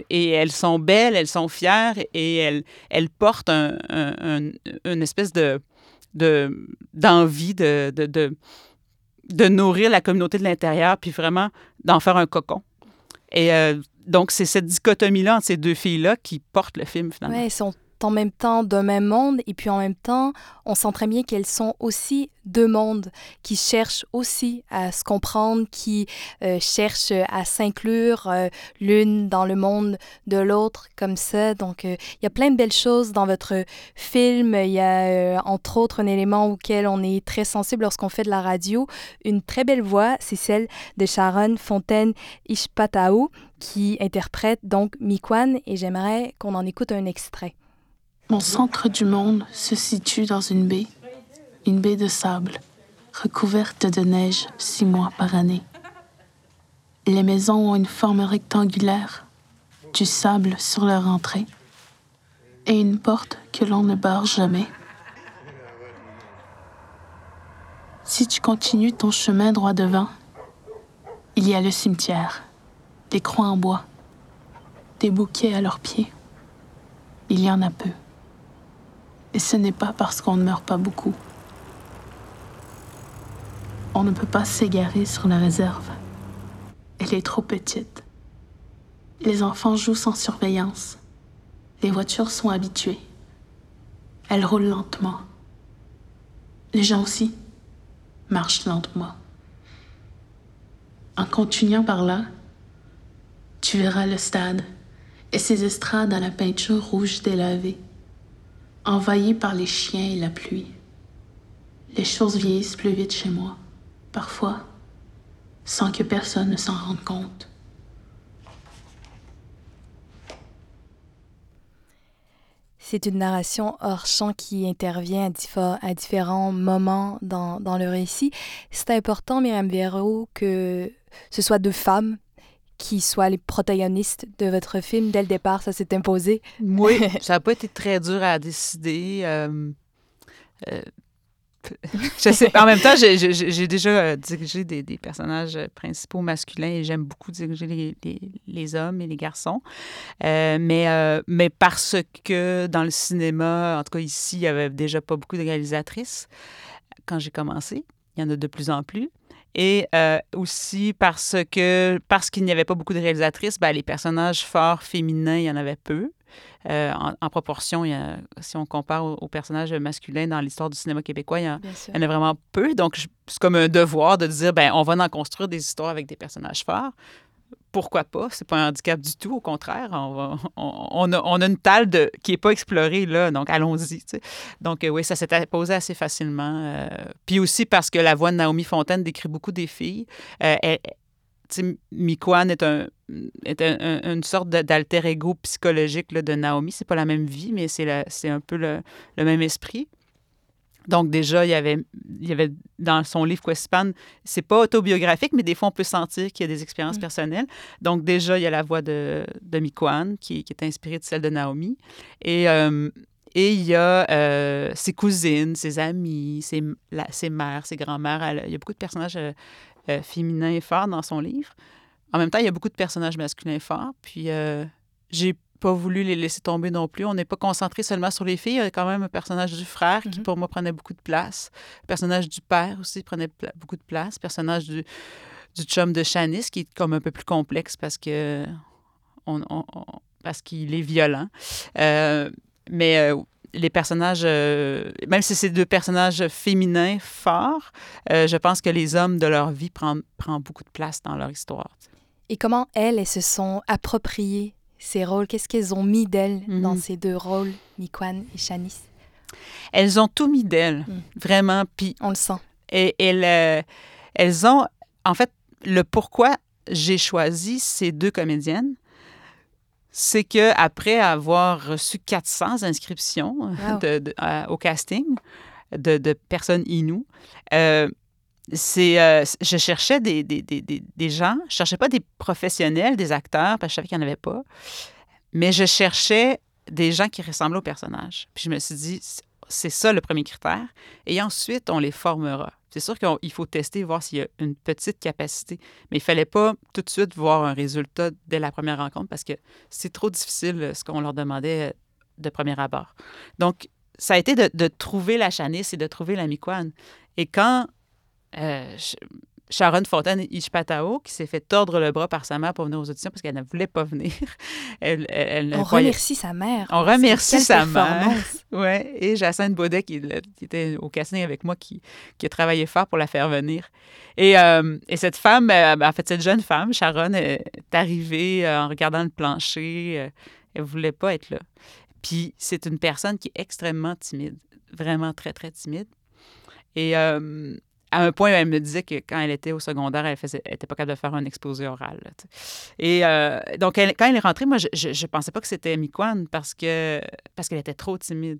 et elles sont belles, elles sont fières, et elles, elles portent un, un- un- une espèce de de- d'envie de, de, de, de nourrir la communauté de l'intérieur, puis vraiment d'en faire un cocon. Et euh, donc, c'est cette dichotomie-là entre ces deux filles-là qui porte le film, finalement. Ouais, elles sont en même temps d'un même monde et puis en même temps, on sent très bien qu'elles sont aussi deux mondes qui cherchent aussi à se comprendre, qui euh, cherchent à s'inclure euh, l'une dans le monde de l'autre comme ça. Donc, euh, il y a plein de belles choses dans votre film. Il y a entre autres un élément auquel on est très sensible lorsqu'on fait de la radio. Une très belle voix, c'est celle de Sharon Fontaine Ishpatao qui interprète donc Mikwan et j'aimerais qu'on en écoute un extrait. Mon centre du monde se situe dans une baie, une baie de sable, recouverte de neige six mois par année. Les maisons ont une forme rectangulaire, du sable sur leur entrée et une porte que l'on ne barre jamais. Si tu continues ton chemin droit devant, il y a le cimetière, des croix en bois, des bouquets à leurs pieds. Il y en a peu. Et ce n'est pas parce qu'on ne meurt pas beaucoup. On ne peut pas s'égarer sur la réserve. Elle est trop petite. Les enfants jouent sans surveillance. Les voitures sont habituées. Elles roulent lentement. Les gens aussi marchent lentement. En continuant par là, tu verras le stade et ses estrades à la peinture rouge délavée envahi par les chiens et la pluie. Les choses vieillissent plus vite chez moi, parfois, sans que personne ne s'en rende compte. C'est une narration hors champ qui intervient à, différents moments dans, dans, le récit. C'est important, Myriam Véro, que ce soit deux femmes qui soient les protagonistes de votre film dès le départ? Ça s'est imposé? Oui, ça n'a pas été très dur à décider. Euh, euh, je sais, en même temps, j'ai déjà euh, dirigé des, des, personnages principaux masculins et j'aime beaucoup diriger les, les, les, hommes et les garçons. mais, mais parce que dans le cinéma, en tout cas ici, il n'y avait déjà pas beaucoup de réalisatrices quand j'ai commencé. Il y en a de plus en plus. Et euh, aussi parce que parce qu'il n'y avait pas beaucoup de réalisatrices, ben, les personnages forts féminins, il y en avait peu. Euh, en, proportion, il y a, si on compare aux, personnages masculins dans l'histoire du cinéma québécois, il y, en, a vraiment peu. Donc, c'est comme un devoir de dire, ben, on va en construire des histoires avec des personnages forts pourquoi pas? C'est pas un handicap du tout, au contraire. On, a, on a, une talle de, qui n'est pas explorée, là, donc allons-y. Donc, euh, oui, ça s'est posé assez facilement. Euh. puis aussi parce que la voix de Naomi Fontaine décrit beaucoup des filles. Euh, Mikwan est, un, est une sorte d'alter ego psychologique là, de Naomi. C'est pas la même vie, mais c'est un peu le même esprit. Donc déjà, il y avait, il y avait dans son livre Quespan, c'est pas autobiographique, mais des fois on peut sentir qu'il y a des expériences mm. personnelles. Donc déjà, il y a la voix de, de Mikwan qui, qui, est inspirée de celle de Naomi. Et, euh, et il y a euh, ses cousines, ses amis, ses, ses mères, ses grands-mères. Il y a beaucoup de personnages euh, féminins forts dans son livre. En même temps, il y a beaucoup de personnages masculins forts. Puis j'ai pas voulu les laisser tomber non plus. On n'est pas concentré seulement sur les filles. Il y a quand même un personnage du frère qui, mhm. pour moi, prenait beaucoup de place. Le personnage du père aussi prenait beaucoup de place. Le personnage du, du chum de Shanice qui est comme un peu plus complexe parce que on, parce qu'il est violent. Euh, mais euh, les personnages, euh, même si c'est deux personnages féminins forts, je pense que les hommes de leur vie prennent, prennent beaucoup de place dans leur histoire. Et comment elles, elles se sont appropriées ces rôles? Qu'est-ce qu'elles ont mis d'elles dans mhm. ces deux rôles, Mikwan et Shanice? Elles ont tout mis d'elles, mm. vraiment. Puis on le sent. Et elles, euh, elles ont, en fait, le pourquoi j'ai choisi ces deux comédiennes, c'est que après avoir reçu 400 inscriptions de, au casting de, de personnes inoues, euh, c'est euh, je cherchais des, des, des, des, gens, je cherchais pas des professionnels, des acteurs, parce que je savais qu'il n'y en avait pas, mais je cherchais des gens qui ressemblaient aux personnages. Puis je me suis dit, c'est ça le premier critère. Et ensuite, on les formera. C'est sûr qu'il faut tester, voir s'il y a une petite capacité, mais il fallait pas tout de suite voir un résultat dès la première rencontre parce que c'est trop difficile euh, ce qu'on leur demandait de premier abord. Donc, ça a été de, trouver la Chanice et de trouver la Miquane. Et quand euh, Sharon Fontaine Ishpatao, qui s'est fait tordre le bras par sa mère pour venir aux auditions parce qu'elle ne voulait pas venir. Elle, elle, On remercie sa mère. On remercie sa mère. Ouais. Et Jacinthe Baudet, qui, qui, était au casting avec moi, qui, qui, a travaillé fort pour la faire venir. Et, euh, et cette femme, euh, en fait, cette jeune femme, Sharon, est arrivée euh, en regardant le plancher. elle ne voulait pas être là. Puis c'est une personne qui est extrêmement timide, vraiment très, très timide. Et à un point, elle me disait que quand elle était au secondaire, elle n'était pas capable de faire un exposé oral. et euh, donc, quand elle est rentrée, moi, je ne pensais pas que c'était Miquan parce que parce qu'elle était trop timide.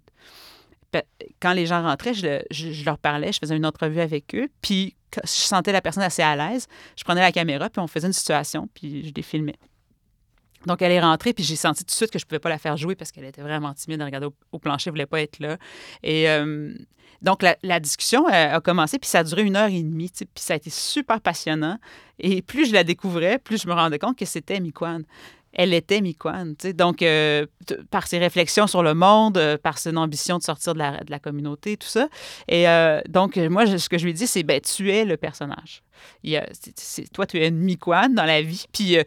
Quand les gens rentraient, je, leur parlais, je faisais une entrevue avec eux, puis je sentais la personne assez à l'aise, je prenais la caméra, puis on faisait une situation, puis je les filmais. Donc, elle est rentrée, puis j'ai senti tout de suite que je ne pouvais pas la faire jouer parce qu'elle était vraiment timide, elle regardait au, plancher, elle ne voulait pas être là. Et euh, donc, la, discussion euh, a commencé, puis ça a duré une heure et demie, puis ça a été super passionnant. Et plus je la découvrais, plus je me rendais compte que c'était Miquan elle était Miquan. Donc, euh, par ses réflexions sur le monde, par son ambition de sortir de la, de la communauté, tout ça. Et donc, moi, ce que je lui ai dit, c'est ben, tu es le personnage. Il toi, tu es une Miquan dans la vie. Puis,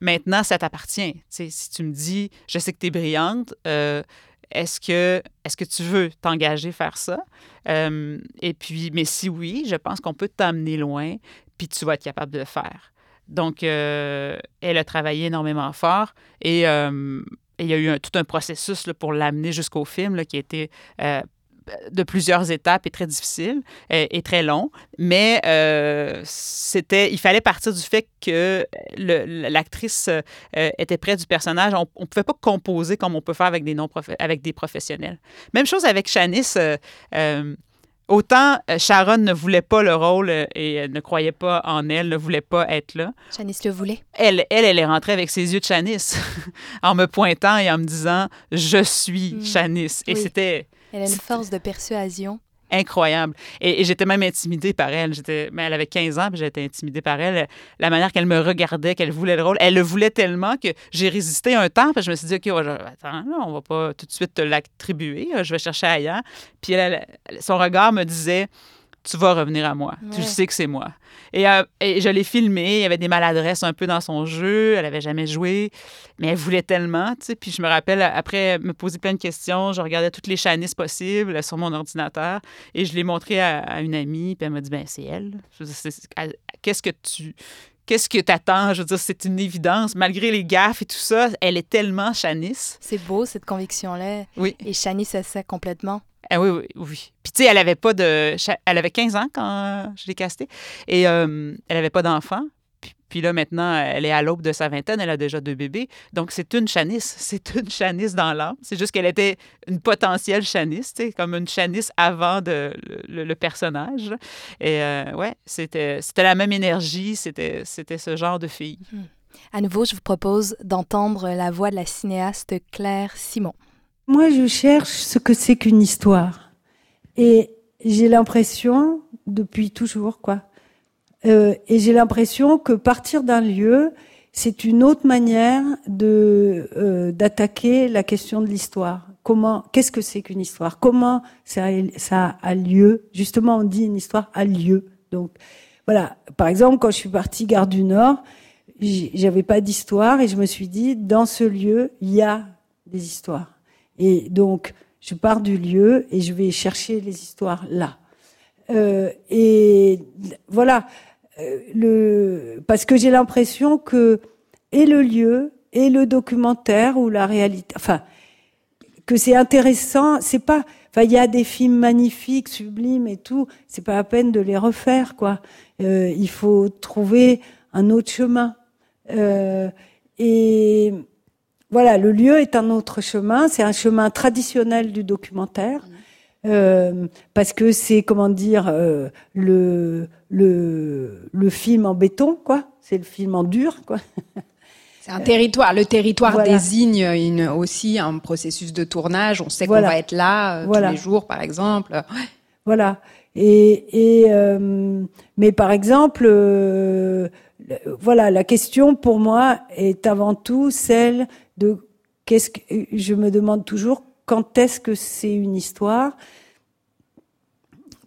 Maintenant, ça t'appartient. Si tu me dis, je sais que tu es brillante, euh, est-ce que, est que tu veux t'engager faire ça? Euh, et puis, mais si oui, je pense qu'on peut t'amener loin, puis tu vas être capable de le faire. Donc, euh, elle a travaillé énormément fort et, il y a eu tout un processus pour l'amener jusqu'au film qui a été de plusieurs étapes et très difficile et, très long, mais euh, c'était, il fallait partir du fait que l'actrice euh, était près du personnage. On ne pouvait pas composer comme on peut faire avec des, non avec des professionnels. Même chose avec Shanice. Euh, autant Sharon ne voulait pas le rôle et ne croyait pas en elle, ne voulait pas être là. Shanice le voulait. Elle, elle, elle est rentrée avec ses yeux de Shanice en me pointant et en me disant Je suis mm. Shanice. Et c'était elle a une force de persuasion. Incroyable. Et, j'étais même intimidée par elle. J'étais, mais elle avait 15 ans, puis j'étais intimidée par elle. La manière qu'elle me regardait, qu'elle voulait le rôle, elle le voulait tellement que j'ai résisté un temps, puis je me suis dit, OK, attends, là, on va pas tout de suite te l'attribuer, je vais chercher ailleurs. Puis son regard me disait, tu vas revenir à moi. Tu sais que c'est moi. Euh, et, je l'ai filmé. Il y avait des maladresses un peu dans son jeu. Elle n'avait jamais joué, mais elle voulait tellement. Tu sais. Puis je me rappelle, après me poser plein de questions, je regardais toutes les chanisses possibles sur mon ordinateur et je l'ai montré à, une amie. Puis elle m'a dit, ben c'est elle. Qu'est-ce que tu qu'est-ce que tu attends? Je veux dire, c'est une évidence. Malgré les gaffes et tout ça, elle est tellement Chanice. C'est beau, cette conviction-là. Oui. Et Chanice, elle sait complètement. Ah oui, oui, oui. Puis tu sais, elle avait pas de... Elle avait 15 ans quand je l'ai castée. Et euh, elle avait pas d'enfant. Puis, là, maintenant, elle est à l'aube de sa vingtaine, elle a déjà deux bébés. Donc, c'est une chanisse. C'est une chanisse dans l'âme. C'est juste qu'elle était une potentielle chanisse, comme une chanisse avant de, le, personnage. Et euh, ouais, c'était la même énergie, c'était ce genre de fille. Hmm. À nouveau, je vous propose d'entendre la voix de la cinéaste Claire Simon. Moi, je cherche ce que c'est qu'une histoire. Et j'ai l'impression, depuis toujours, quoi, euh, et j'ai l'impression que partir d'un lieu, c'est une autre manière de euh, d'attaquer la question de l'histoire. Comment, qu'est-ce que c'est qu'une histoire? Comment ça, a lieu? Justement, on dit une histoire a lieu. Donc, voilà. Par exemple, quand je suis partie gare du Nord, j'avais pas d'histoire et je me suis dit, dans ce lieu, il y a des histoires. Et donc, je pars du lieu et je vais chercher les histoires là. Euh, et voilà, le, parce que j'ai l'impression que et le lieu et le documentaire ou la réalité, enfin, que c'est intéressant. C'est pas, enfin, il y a des films magnifiques, sublimes et tout. C'est pas la peine de les refaire, quoi. Euh, il faut trouver un autre chemin. Euh, et voilà, le lieu est un autre chemin, c'est un chemin traditionnel du documentaire, euh, parce que c'est, comment dire, euh, le, le, le film en béton, quoi. C'est le film en dur, quoi. C'est un territoire. Le territoire désigne une, aussi un processus de tournage. On sait qu'on va être là euh, tous les jours, par exemple. Voilà. Et, et euh, mais par exemple, euh, voilà, la question pour moi est avant tout celle de qu'est-ce que je me demande toujours quand est-ce que c'est une histoire,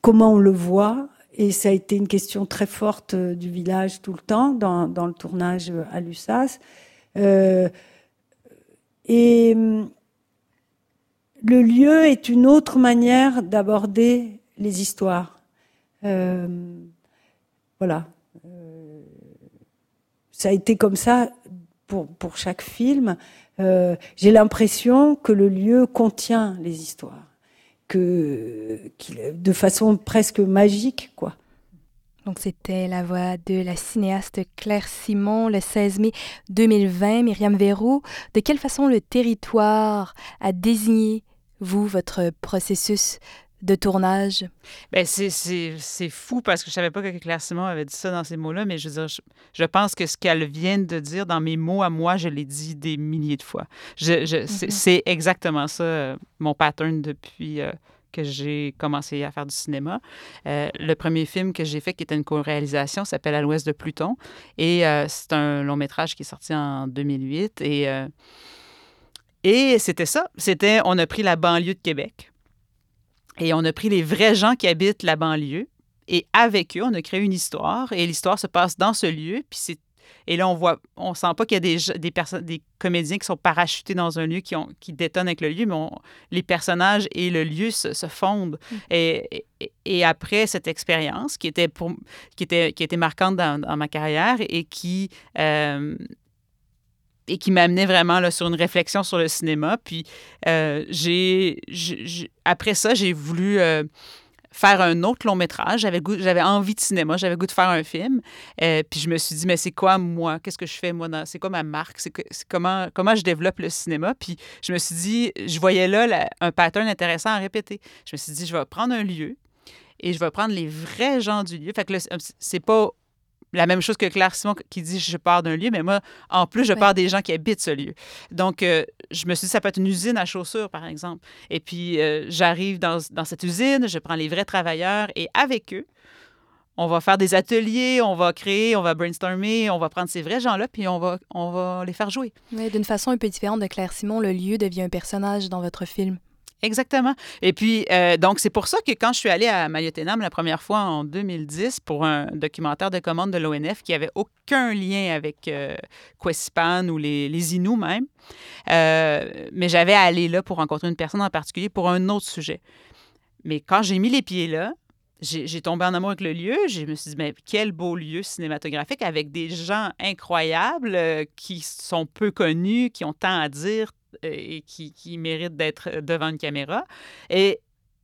comment on le voit? Et ça a été une question très forte du village tout le temps dans, dans le tournage à Lussas. et le lieu est une autre manière d'aborder les histoires. Euh, voilà. Euh, ça a été comme ça pour, pour chaque film. Euh, j'ai l'impression que le lieu contient les histoires, que de façon presque magique, quoi. Donc c'était la voix de la cinéaste Claire Simon le 16 mai 2020. Myriam Verrou, de quelle façon le territoire a désigné vous, votre processus de tournage? Ben c'est fou parce que je savais pas que Claire Simon avait dit ça dans ces mots-là, mais je veux dire, je, pense que ce qu'elle vient de dire dans mes mots à moi, je l'ai dit des milliers de fois. Je, je C'est mm-hmm. exactement ça, euh, mon pattern depuis euh, que j'ai commencé à faire du cinéma. Euh, le premier film que j'ai fait, qui était une co-réalisation, s'appelle À l'ouest de Pluton, et c'est un long métrage qui est sorti en 2008, et et c'était ça. C'était, on a pris la banlieue de Québec et on a pris les vrais gens qui habitent la banlieue. Et avec eux, on a créé une histoire. Et l'histoire se passe dans ce lieu. Puis c'est et là, on voit, on sent pas qu'il y a des, des, personnes, des comédiens qui sont parachutés dans un lieu qui, ont, qui détonnent avec le lieu, mais les personnages et le lieu se, se fondent. Mm. Et, et, après cette expérience, qui était, pour, qui était, qui était marquante dans, dans ma carrière et qui, euh, et qui m'amenait vraiment là, sur une réflexion sur le cinéma. Puis euh, j'ai, après ça, j'ai voulu euh, faire un autre long métrage. J'avais, envie de cinéma, j'avais goût de faire un film. Euh, puis je me suis dit, mais c'est quoi moi? Qu'est-ce que je fais moi? c'est quoi ma marque? C'est, comment, comment je développe le cinéma? Puis je me suis dit, je voyais là un pattern intéressant à répéter. Je me suis dit, je vais prendre un lieu et je vais prendre les vrais gens du lieu. Fait que c'est pas la même chose que Claire Simon qui dit je pars d'un lieu, mais moi, en plus, je pars des gens qui habitent ce lieu. Donc, euh, je me suis dit, ça peut être une usine à chaussures, par exemple. Et puis, euh, j'arrive dans, dans, cette usine, je prends les vrais travailleurs et avec eux, on va faire des ateliers, on va créer, on va brainstormer, on va prendre ces vrais gens-là, puis on va, on va les faire jouer. D'une façon un peu différente de Claire Simon, le lieu devient un personnage dans votre film. Exactement. Et puis, euh, donc, c'est pour ça que quand je suis allée à Mayotenam la première fois en 2010 pour un documentaire de commande de l'ONF qui avait aucun lien avec euh, ou les, les Inuits même, euh, mais j'avais allé là pour rencontrer une personne en particulier pour un autre sujet. Mais quand j'ai mis les pieds là, j'ai tombé en amour avec le lieu. Je me suis dit, mais quel beau lieu cinématographique avec des gens incroyables qui sont peu connus, qui ont tant à dire, et qui, qui mérite d'être devant une caméra. Et,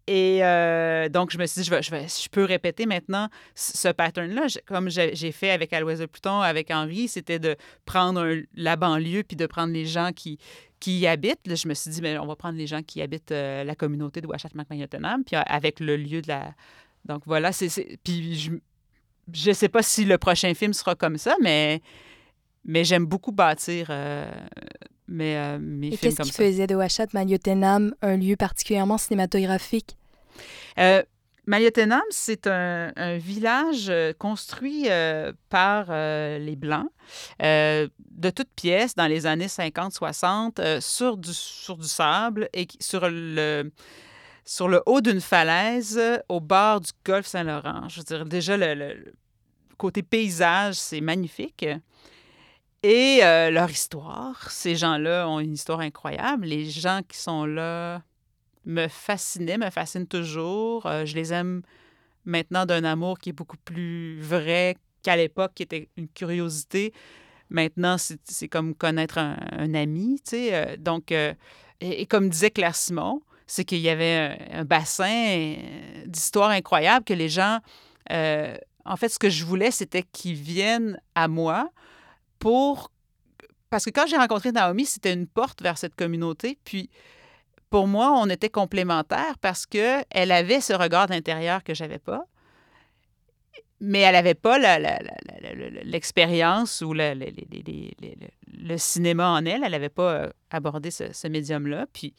et euh, donc, je me suis dit, je, vais, je, vais, je peux répéter maintenant ce pattern-là. Comme j'ai fait avec À l'Ouest de Pluton, avec Henri, c'était de prendre la banlieue puis de prendre les gens qui, qui y habitent. Je me suis dit, mais on va prendre les gens qui habitent euh, la communauté de ouachat macmagnotenam puis avec le lieu de la. Donc voilà. Puis je ne sais pas si le prochain film sera comme ça, mais, mais j'aime beaucoup bâtir. Euh, mais, euh, Et qu'est-ce qui faisait de Ouachat Maliotenam un lieu particulièrement cinématographique? Euh, Maliotenam, c'est un, village euh, construit euh, par les Blancs de toutes pièces dans les années 50-60 sur, du, sur du sable et sur le, sur le haut d'une falaise au bord du golfe Saint-Laurent. Je veux dire, déjà, le côté paysage, c'est magnifique. Et euh, leur histoire, ces gens-là ont une histoire incroyable. Les gens qui sont là me fascinaient, me fascinent toujours. Euh, je les aime maintenant d'un amour qui est beaucoup plus vrai qu'à l'époque, qui était une curiosité. Maintenant, c'est comme connaître un, ami, tu sais. Euh, donc, et, comme disait Claire Simon, c'est qu'il y avait un, bassin d'histoires incroyables que les gens... en fait, ce que je voulais, c'était qu'ils viennent à moi pour... Parce que quand j'ai rencontré Naomi, c'était une porte vers cette communauté. Puis, pour moi, on était complémentaires parce qu'elle avait ce regard d'intérieur que j'avais pas. Mais elle n'avait pas l'expérience ou le, cinéma en elle. Elle n'avait pas euh, abordé ce, médium-là. Puis,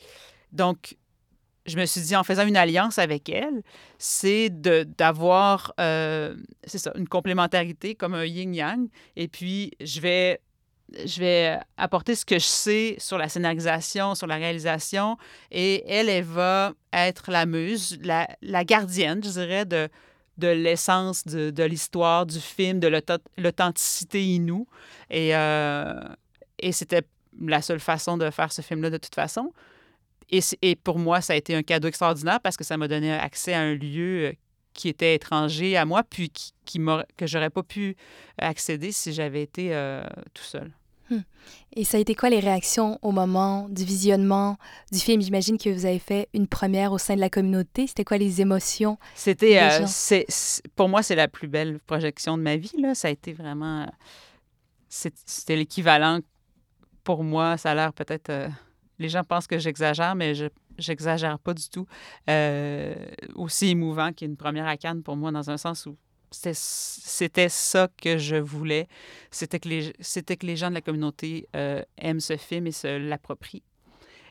donc, je me suis dit, en faisant une alliance avec elle, c'est d'avoir, euh, c'est ça, une complémentarité comme un yin-yang. Et puis, je vais, je vais apporter ce que je sais sur la scénarisation, sur la réalisation. Et elle, elle va être la muse, la, gardienne, je dirais, de, l'essence de, l'histoire du film, de l'authenticité inou. Et, euh, et c'était la seule façon de faire ce film-là de toute façon. Et, et, pour moi, ça a été un cadeau extraordinaire parce que ça m'a donné accès à un lieu euh, qui était étranger à moi, puis qui, qui que j'aurais pas pu accéder si j'avais été euh, tout seul. Hmm. Et ça a été quoi les réactions au moment du visionnement du film? J'imagine que vous avez fait une première au sein de la communauté. C'était quoi les émotions? C'était, euh, c'est, pour moi, c'est la plus belle projection de ma vie. Là. Ça a été vraiment, c'était l'équivalent pour moi. Ça a l'air peut-être, euh, les gens pensent que j'exagère, mais je j'exagère pas du tout. Euh, aussi émouvant qu'une première à Cannes pour moi, dans un sens où c'était ça que je voulais. C'était que, les, que les gens de la communauté euh, aiment ce film et se l'approprient.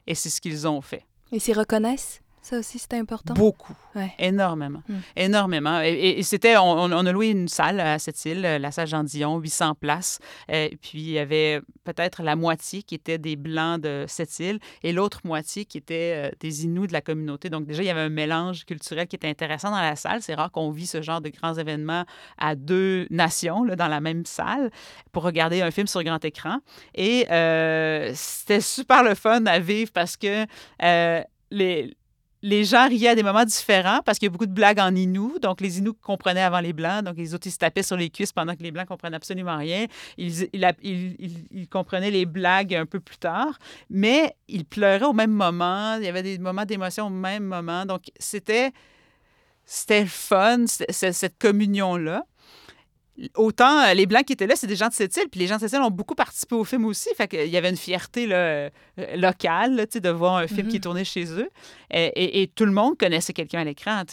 Et c'est ce qu'ils ont fait. Et s'y reconnaissent? Ça aussi, c'était important. Beaucoup. Énormément. Hmm. Énormément. Et, c'était, on, a loué une salle à cette île, la salle Jean Dion, 800 places. Et puis, il y avait peut-être la moitié qui était des Blancs de cette île et l'autre moitié qui était euh, des Inuits de la communauté. Donc, déjà, il y avait un mélange culturel qui était intéressant dans la salle. C'est rare qu'on vit ce genre de grands événements à deux nations là, dans la même salle pour regarder un film sur grand écran. Et euh, c'était super le fun à vivre parce que euh, les, les gens riaient à des moments différents parce qu'il y a beaucoup de blagues en Inou. Donc, les Inuits comprenaient avant les Blancs. Donc, les autres, ils se tapaient sur les cuisses pendant que les Blancs comprenaient absolument rien. Ils, ils, comprenaient les blagues un peu plus tard. Mais ils pleuraient au même moment. Il y avait des moments d'émotion au même moment. Donc, c'était, c'était fun, cette communion-là autant euh, les Blancs qui étaient là, c'est des gens de cette île, puis les gens de cette île ont beaucoup participé au film aussi. Fait qu'il y avait une fierté là, euh, locale de voir un film qui est tourné chez eux. Et, tout le monde connaissait quelqu'un à l'écran.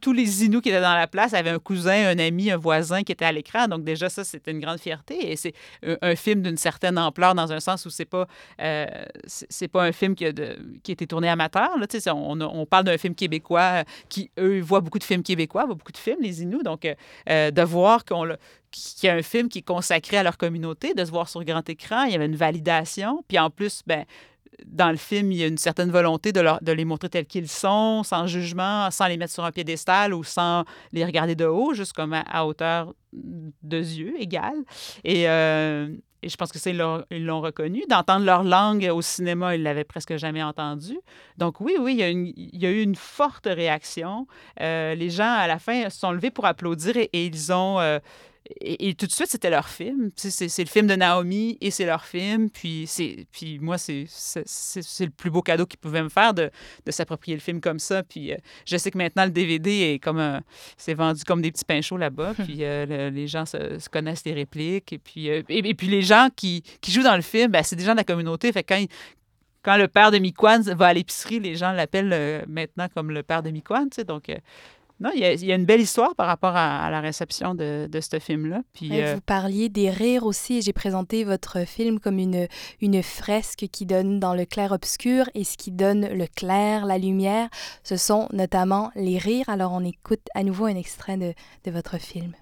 Tous les Inuits qui étaient dans la place avaient un cousin, un ami, un voisin qui était à l'écran. Donc déjà, ça, c'était une grande fierté. Et c'est un, film d'une certaine ampleur dans un sens où c'est pas, euh, c'est pas un film qui a, qui a été tourné amateur. Là, on, on parle d'un film québécois qui, eux, voient beaucoup de films québécois, voient beaucoup de films, les Inuits. Donc, de voir qu'on qu'il y a un film qui est consacré à leur communauté, de se voir sur grand écran. Il y avait une validation. Puis en plus, ben, dans le film, il y a une certaine volonté de, leur, de les montrer tels qu'ils sont, sans jugement, sans les mettre sur un piédestal ou sans les regarder de haut, juste comme à, hauteur de yeux égale. Et, euh, et je pense que c'est ils l'ont reconnu. D'entendre leur langue au cinéma, ils l'avaient presque jamais entendu. Donc oui, oui, il y a, il y a eu une forte réaction. Euh, les gens, à la fin, se sont levés pour applaudir et, ils ont... Euh, et, tout de suite, c'était leur film. C'est le film de Naomi et c'est leur film. Puis, puis moi, c'est le plus beau cadeau qu'ils pouvaient me faire de, de s'approprier le film comme ça. Puis euh, je sais que maintenant, le DVD est comme c'est vendu comme des petits pains chauds là-bas. puis euh, les gens se, connaissent les répliques. Et puis, euh, et, puis les gens qui, qui, jouent dans le film, ben, c'est des gens de la communauté. Fait quand, quand le père de Miquan va à l'épicerie, les gens l'appellent maintenant comme le père de Miquan. Donc, non, il y, a, une belle histoire par rapport à, la réception de, ce film-là. Puis, euh, Vous parliez des rires aussi. J'ai présenté votre film comme une, une fresque qui donne dans le clair-obscur et ce qui donne le clair, la lumière, ce sont notamment les rires. Alors on écoute à nouveau un extrait de, de votre film.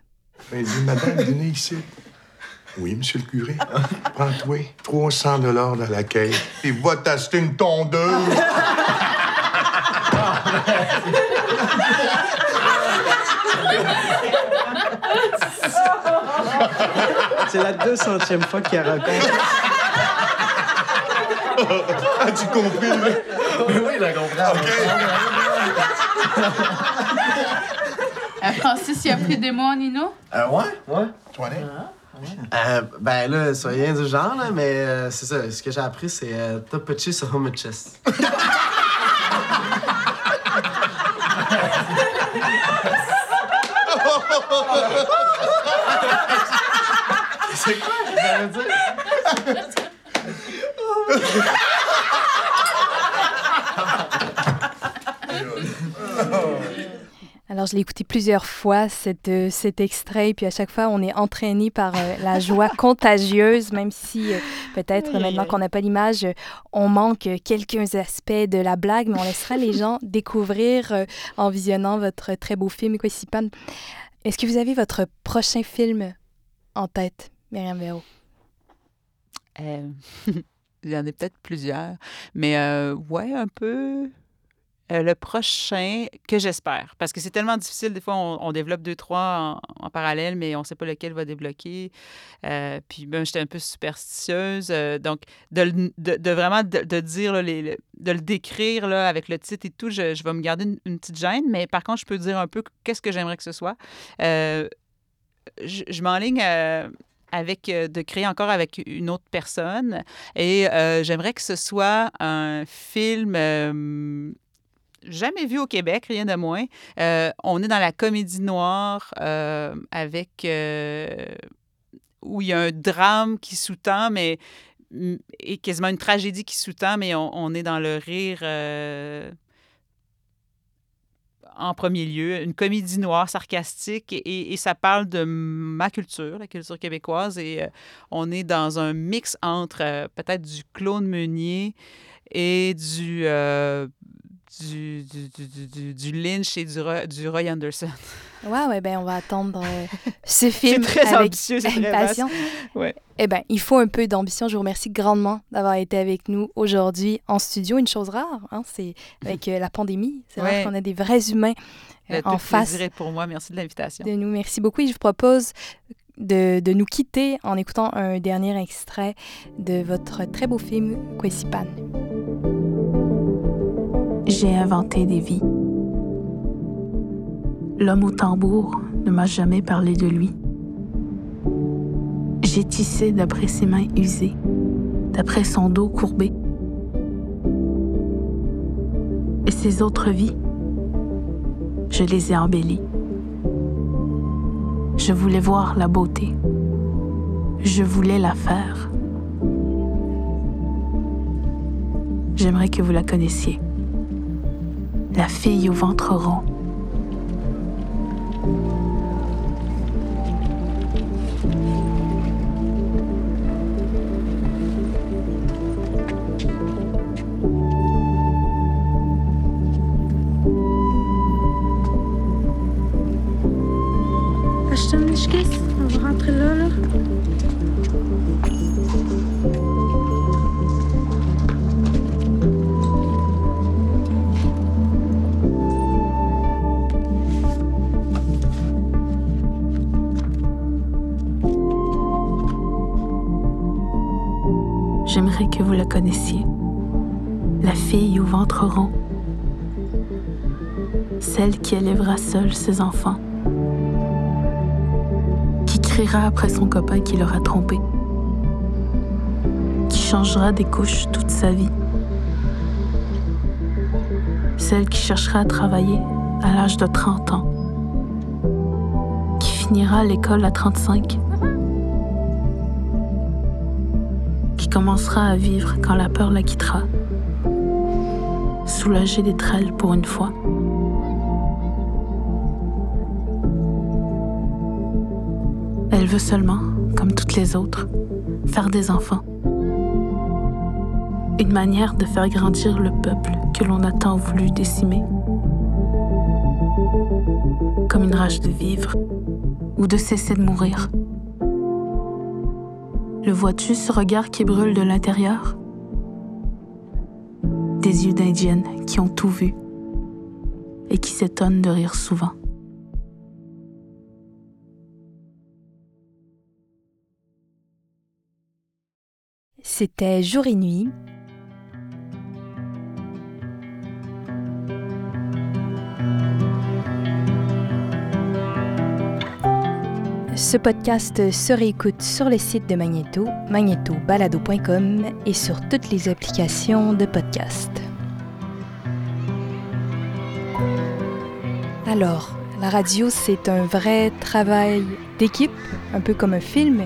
Ben, dis, madame, venez ici. Oui, monsieur le curé. Prends-toi 300 dollars dans la caisse et va t'acheter une tondeuse. C'est la 200e fois qu'il raconte. As-tu compris? Oui, il a compris. Euh, Francis, il a pris des mots en Nino? Euh, ouais, ouais. Toi, euh, ben là, c'est rien du genre, là, mais euh, c'est ça. Ce que j'ai appris, c'est euh, top sur home chest. C'est quoi? Ça veut dire? Alors, je l'ai écouté plusieurs fois, cette, euh, cet extrait, puis à chaque fois, on est entraîné par euh, la joie contagieuse, même si euh, peut-être maintenant qu'on n'a pas l'image, on manque quelques aspects de la blague, mais on laissera les gens découvrir en visionnant votre très beau film, Quasipan. Est-ce que vous avez votre prochain film en tête, Myriam Véro? Il y en a peut-être plusieurs, mais ouais, un peu euh, le prochain que j'espère. Parce que c'est tellement difficile. Des fois, on, développe deux, trois en, parallèle, mais on ne sait pas lequel va débloquer. Euh, puis, ben, j'étais un peu superstitieuse. Euh, donc, de, de, vraiment de, dire, les, de le décrire là, avec le titre et tout, je, je vais me garder une, petite gêne. Mais par contre, je peux dire un peu qu'est-ce que j'aimerais que ce soit. je, je m'enligne avec, de créer encore avec une autre personne. Et j'aimerais que ce soit un film jamais vu au Québec, rien de moins. Euh, on est dans la comédie noire euh, avec euh, où il y a un drame qui sous-tend, mais et quasiment une tragédie qui sous-tend, mais on, est dans le rire en premier lieu, une comédie noire sarcastique et, ça parle de ma culture, la culture québécoise, et on est dans un mix entre peut-être du Claude Meunier et du du, du, du, Lynch et du, Roy, du Roy Anderson. Ouais, ouais, ben on va attendre euh, ce film très avec ambitieux, impatience. Ouais. Eh ben, il faut un peu d'ambition. Je vous remercie grandement d'avoir été avec nous aujourd'hui en studio. Une chose rare, hein, c'est avec euh, la pandémie. C'est vrai qu'on a des vrais humains euh, en face. pour moi. Merci de l'invitation. De nous, merci beaucoup. Et je vous propose de, de, nous quitter en écoutant un dernier extrait de votre très beau film Kwesipan j'ai inventé des vies. L'homme au tambour ne m'a jamais parlé de lui. J'ai tissé d'après ses mains usées, d'après son dos courbé. Et ses autres vies, je les ai embellies. Je voulais voir la beauté. Je voulais la faire. J'aimerais que vous la connaissiez la fille au ventre rond. Ses enfants. Qui criera après son copain qui l'aura trompé. Qui changera des couches toute sa vie. Celle qui cherchera à travailler à l'âge de 30 ans. Qui finira l'école à 35 commencera à vivre quand la peur la quittera, soulagée d'être elle pour une fois. Elle veut seulement, comme toutes les autres, faire des enfants. Une manière de faire grandir le peuple que l'on a tant voulu décimer. Comme une rage de vivre ou de cesser de mourir. Le vois-tu, ce regard qui brûle de l'intérieur? Des yeux d'indienne qui ont tout vu et qui s'étonnent de rire souvent. C'était Jour et Nuit, Ce podcast se réécoute sur le site de Magneto, magnetobalado.com et sur toutes les applications de podcast. Alors, la radio, c'est un vrai travail d'équipe, un peu comme un film.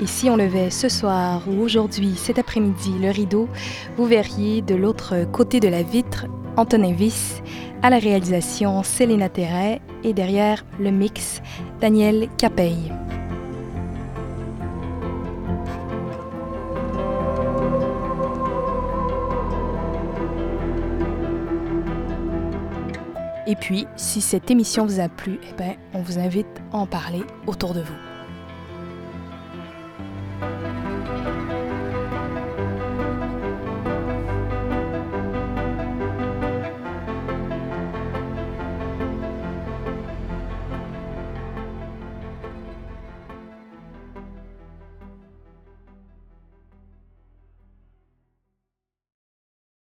Et si on levait ce soir ou aujourd'hui, cet après-midi, le rideau, vous verriez de l'autre côté de la vitre Antonin Viss, à la réalisation Célina Terret et derrière le mix Daniel Capeille. Et puis, si cette émission vous a plu, eh ben, on vous invite à en parler autour de vous.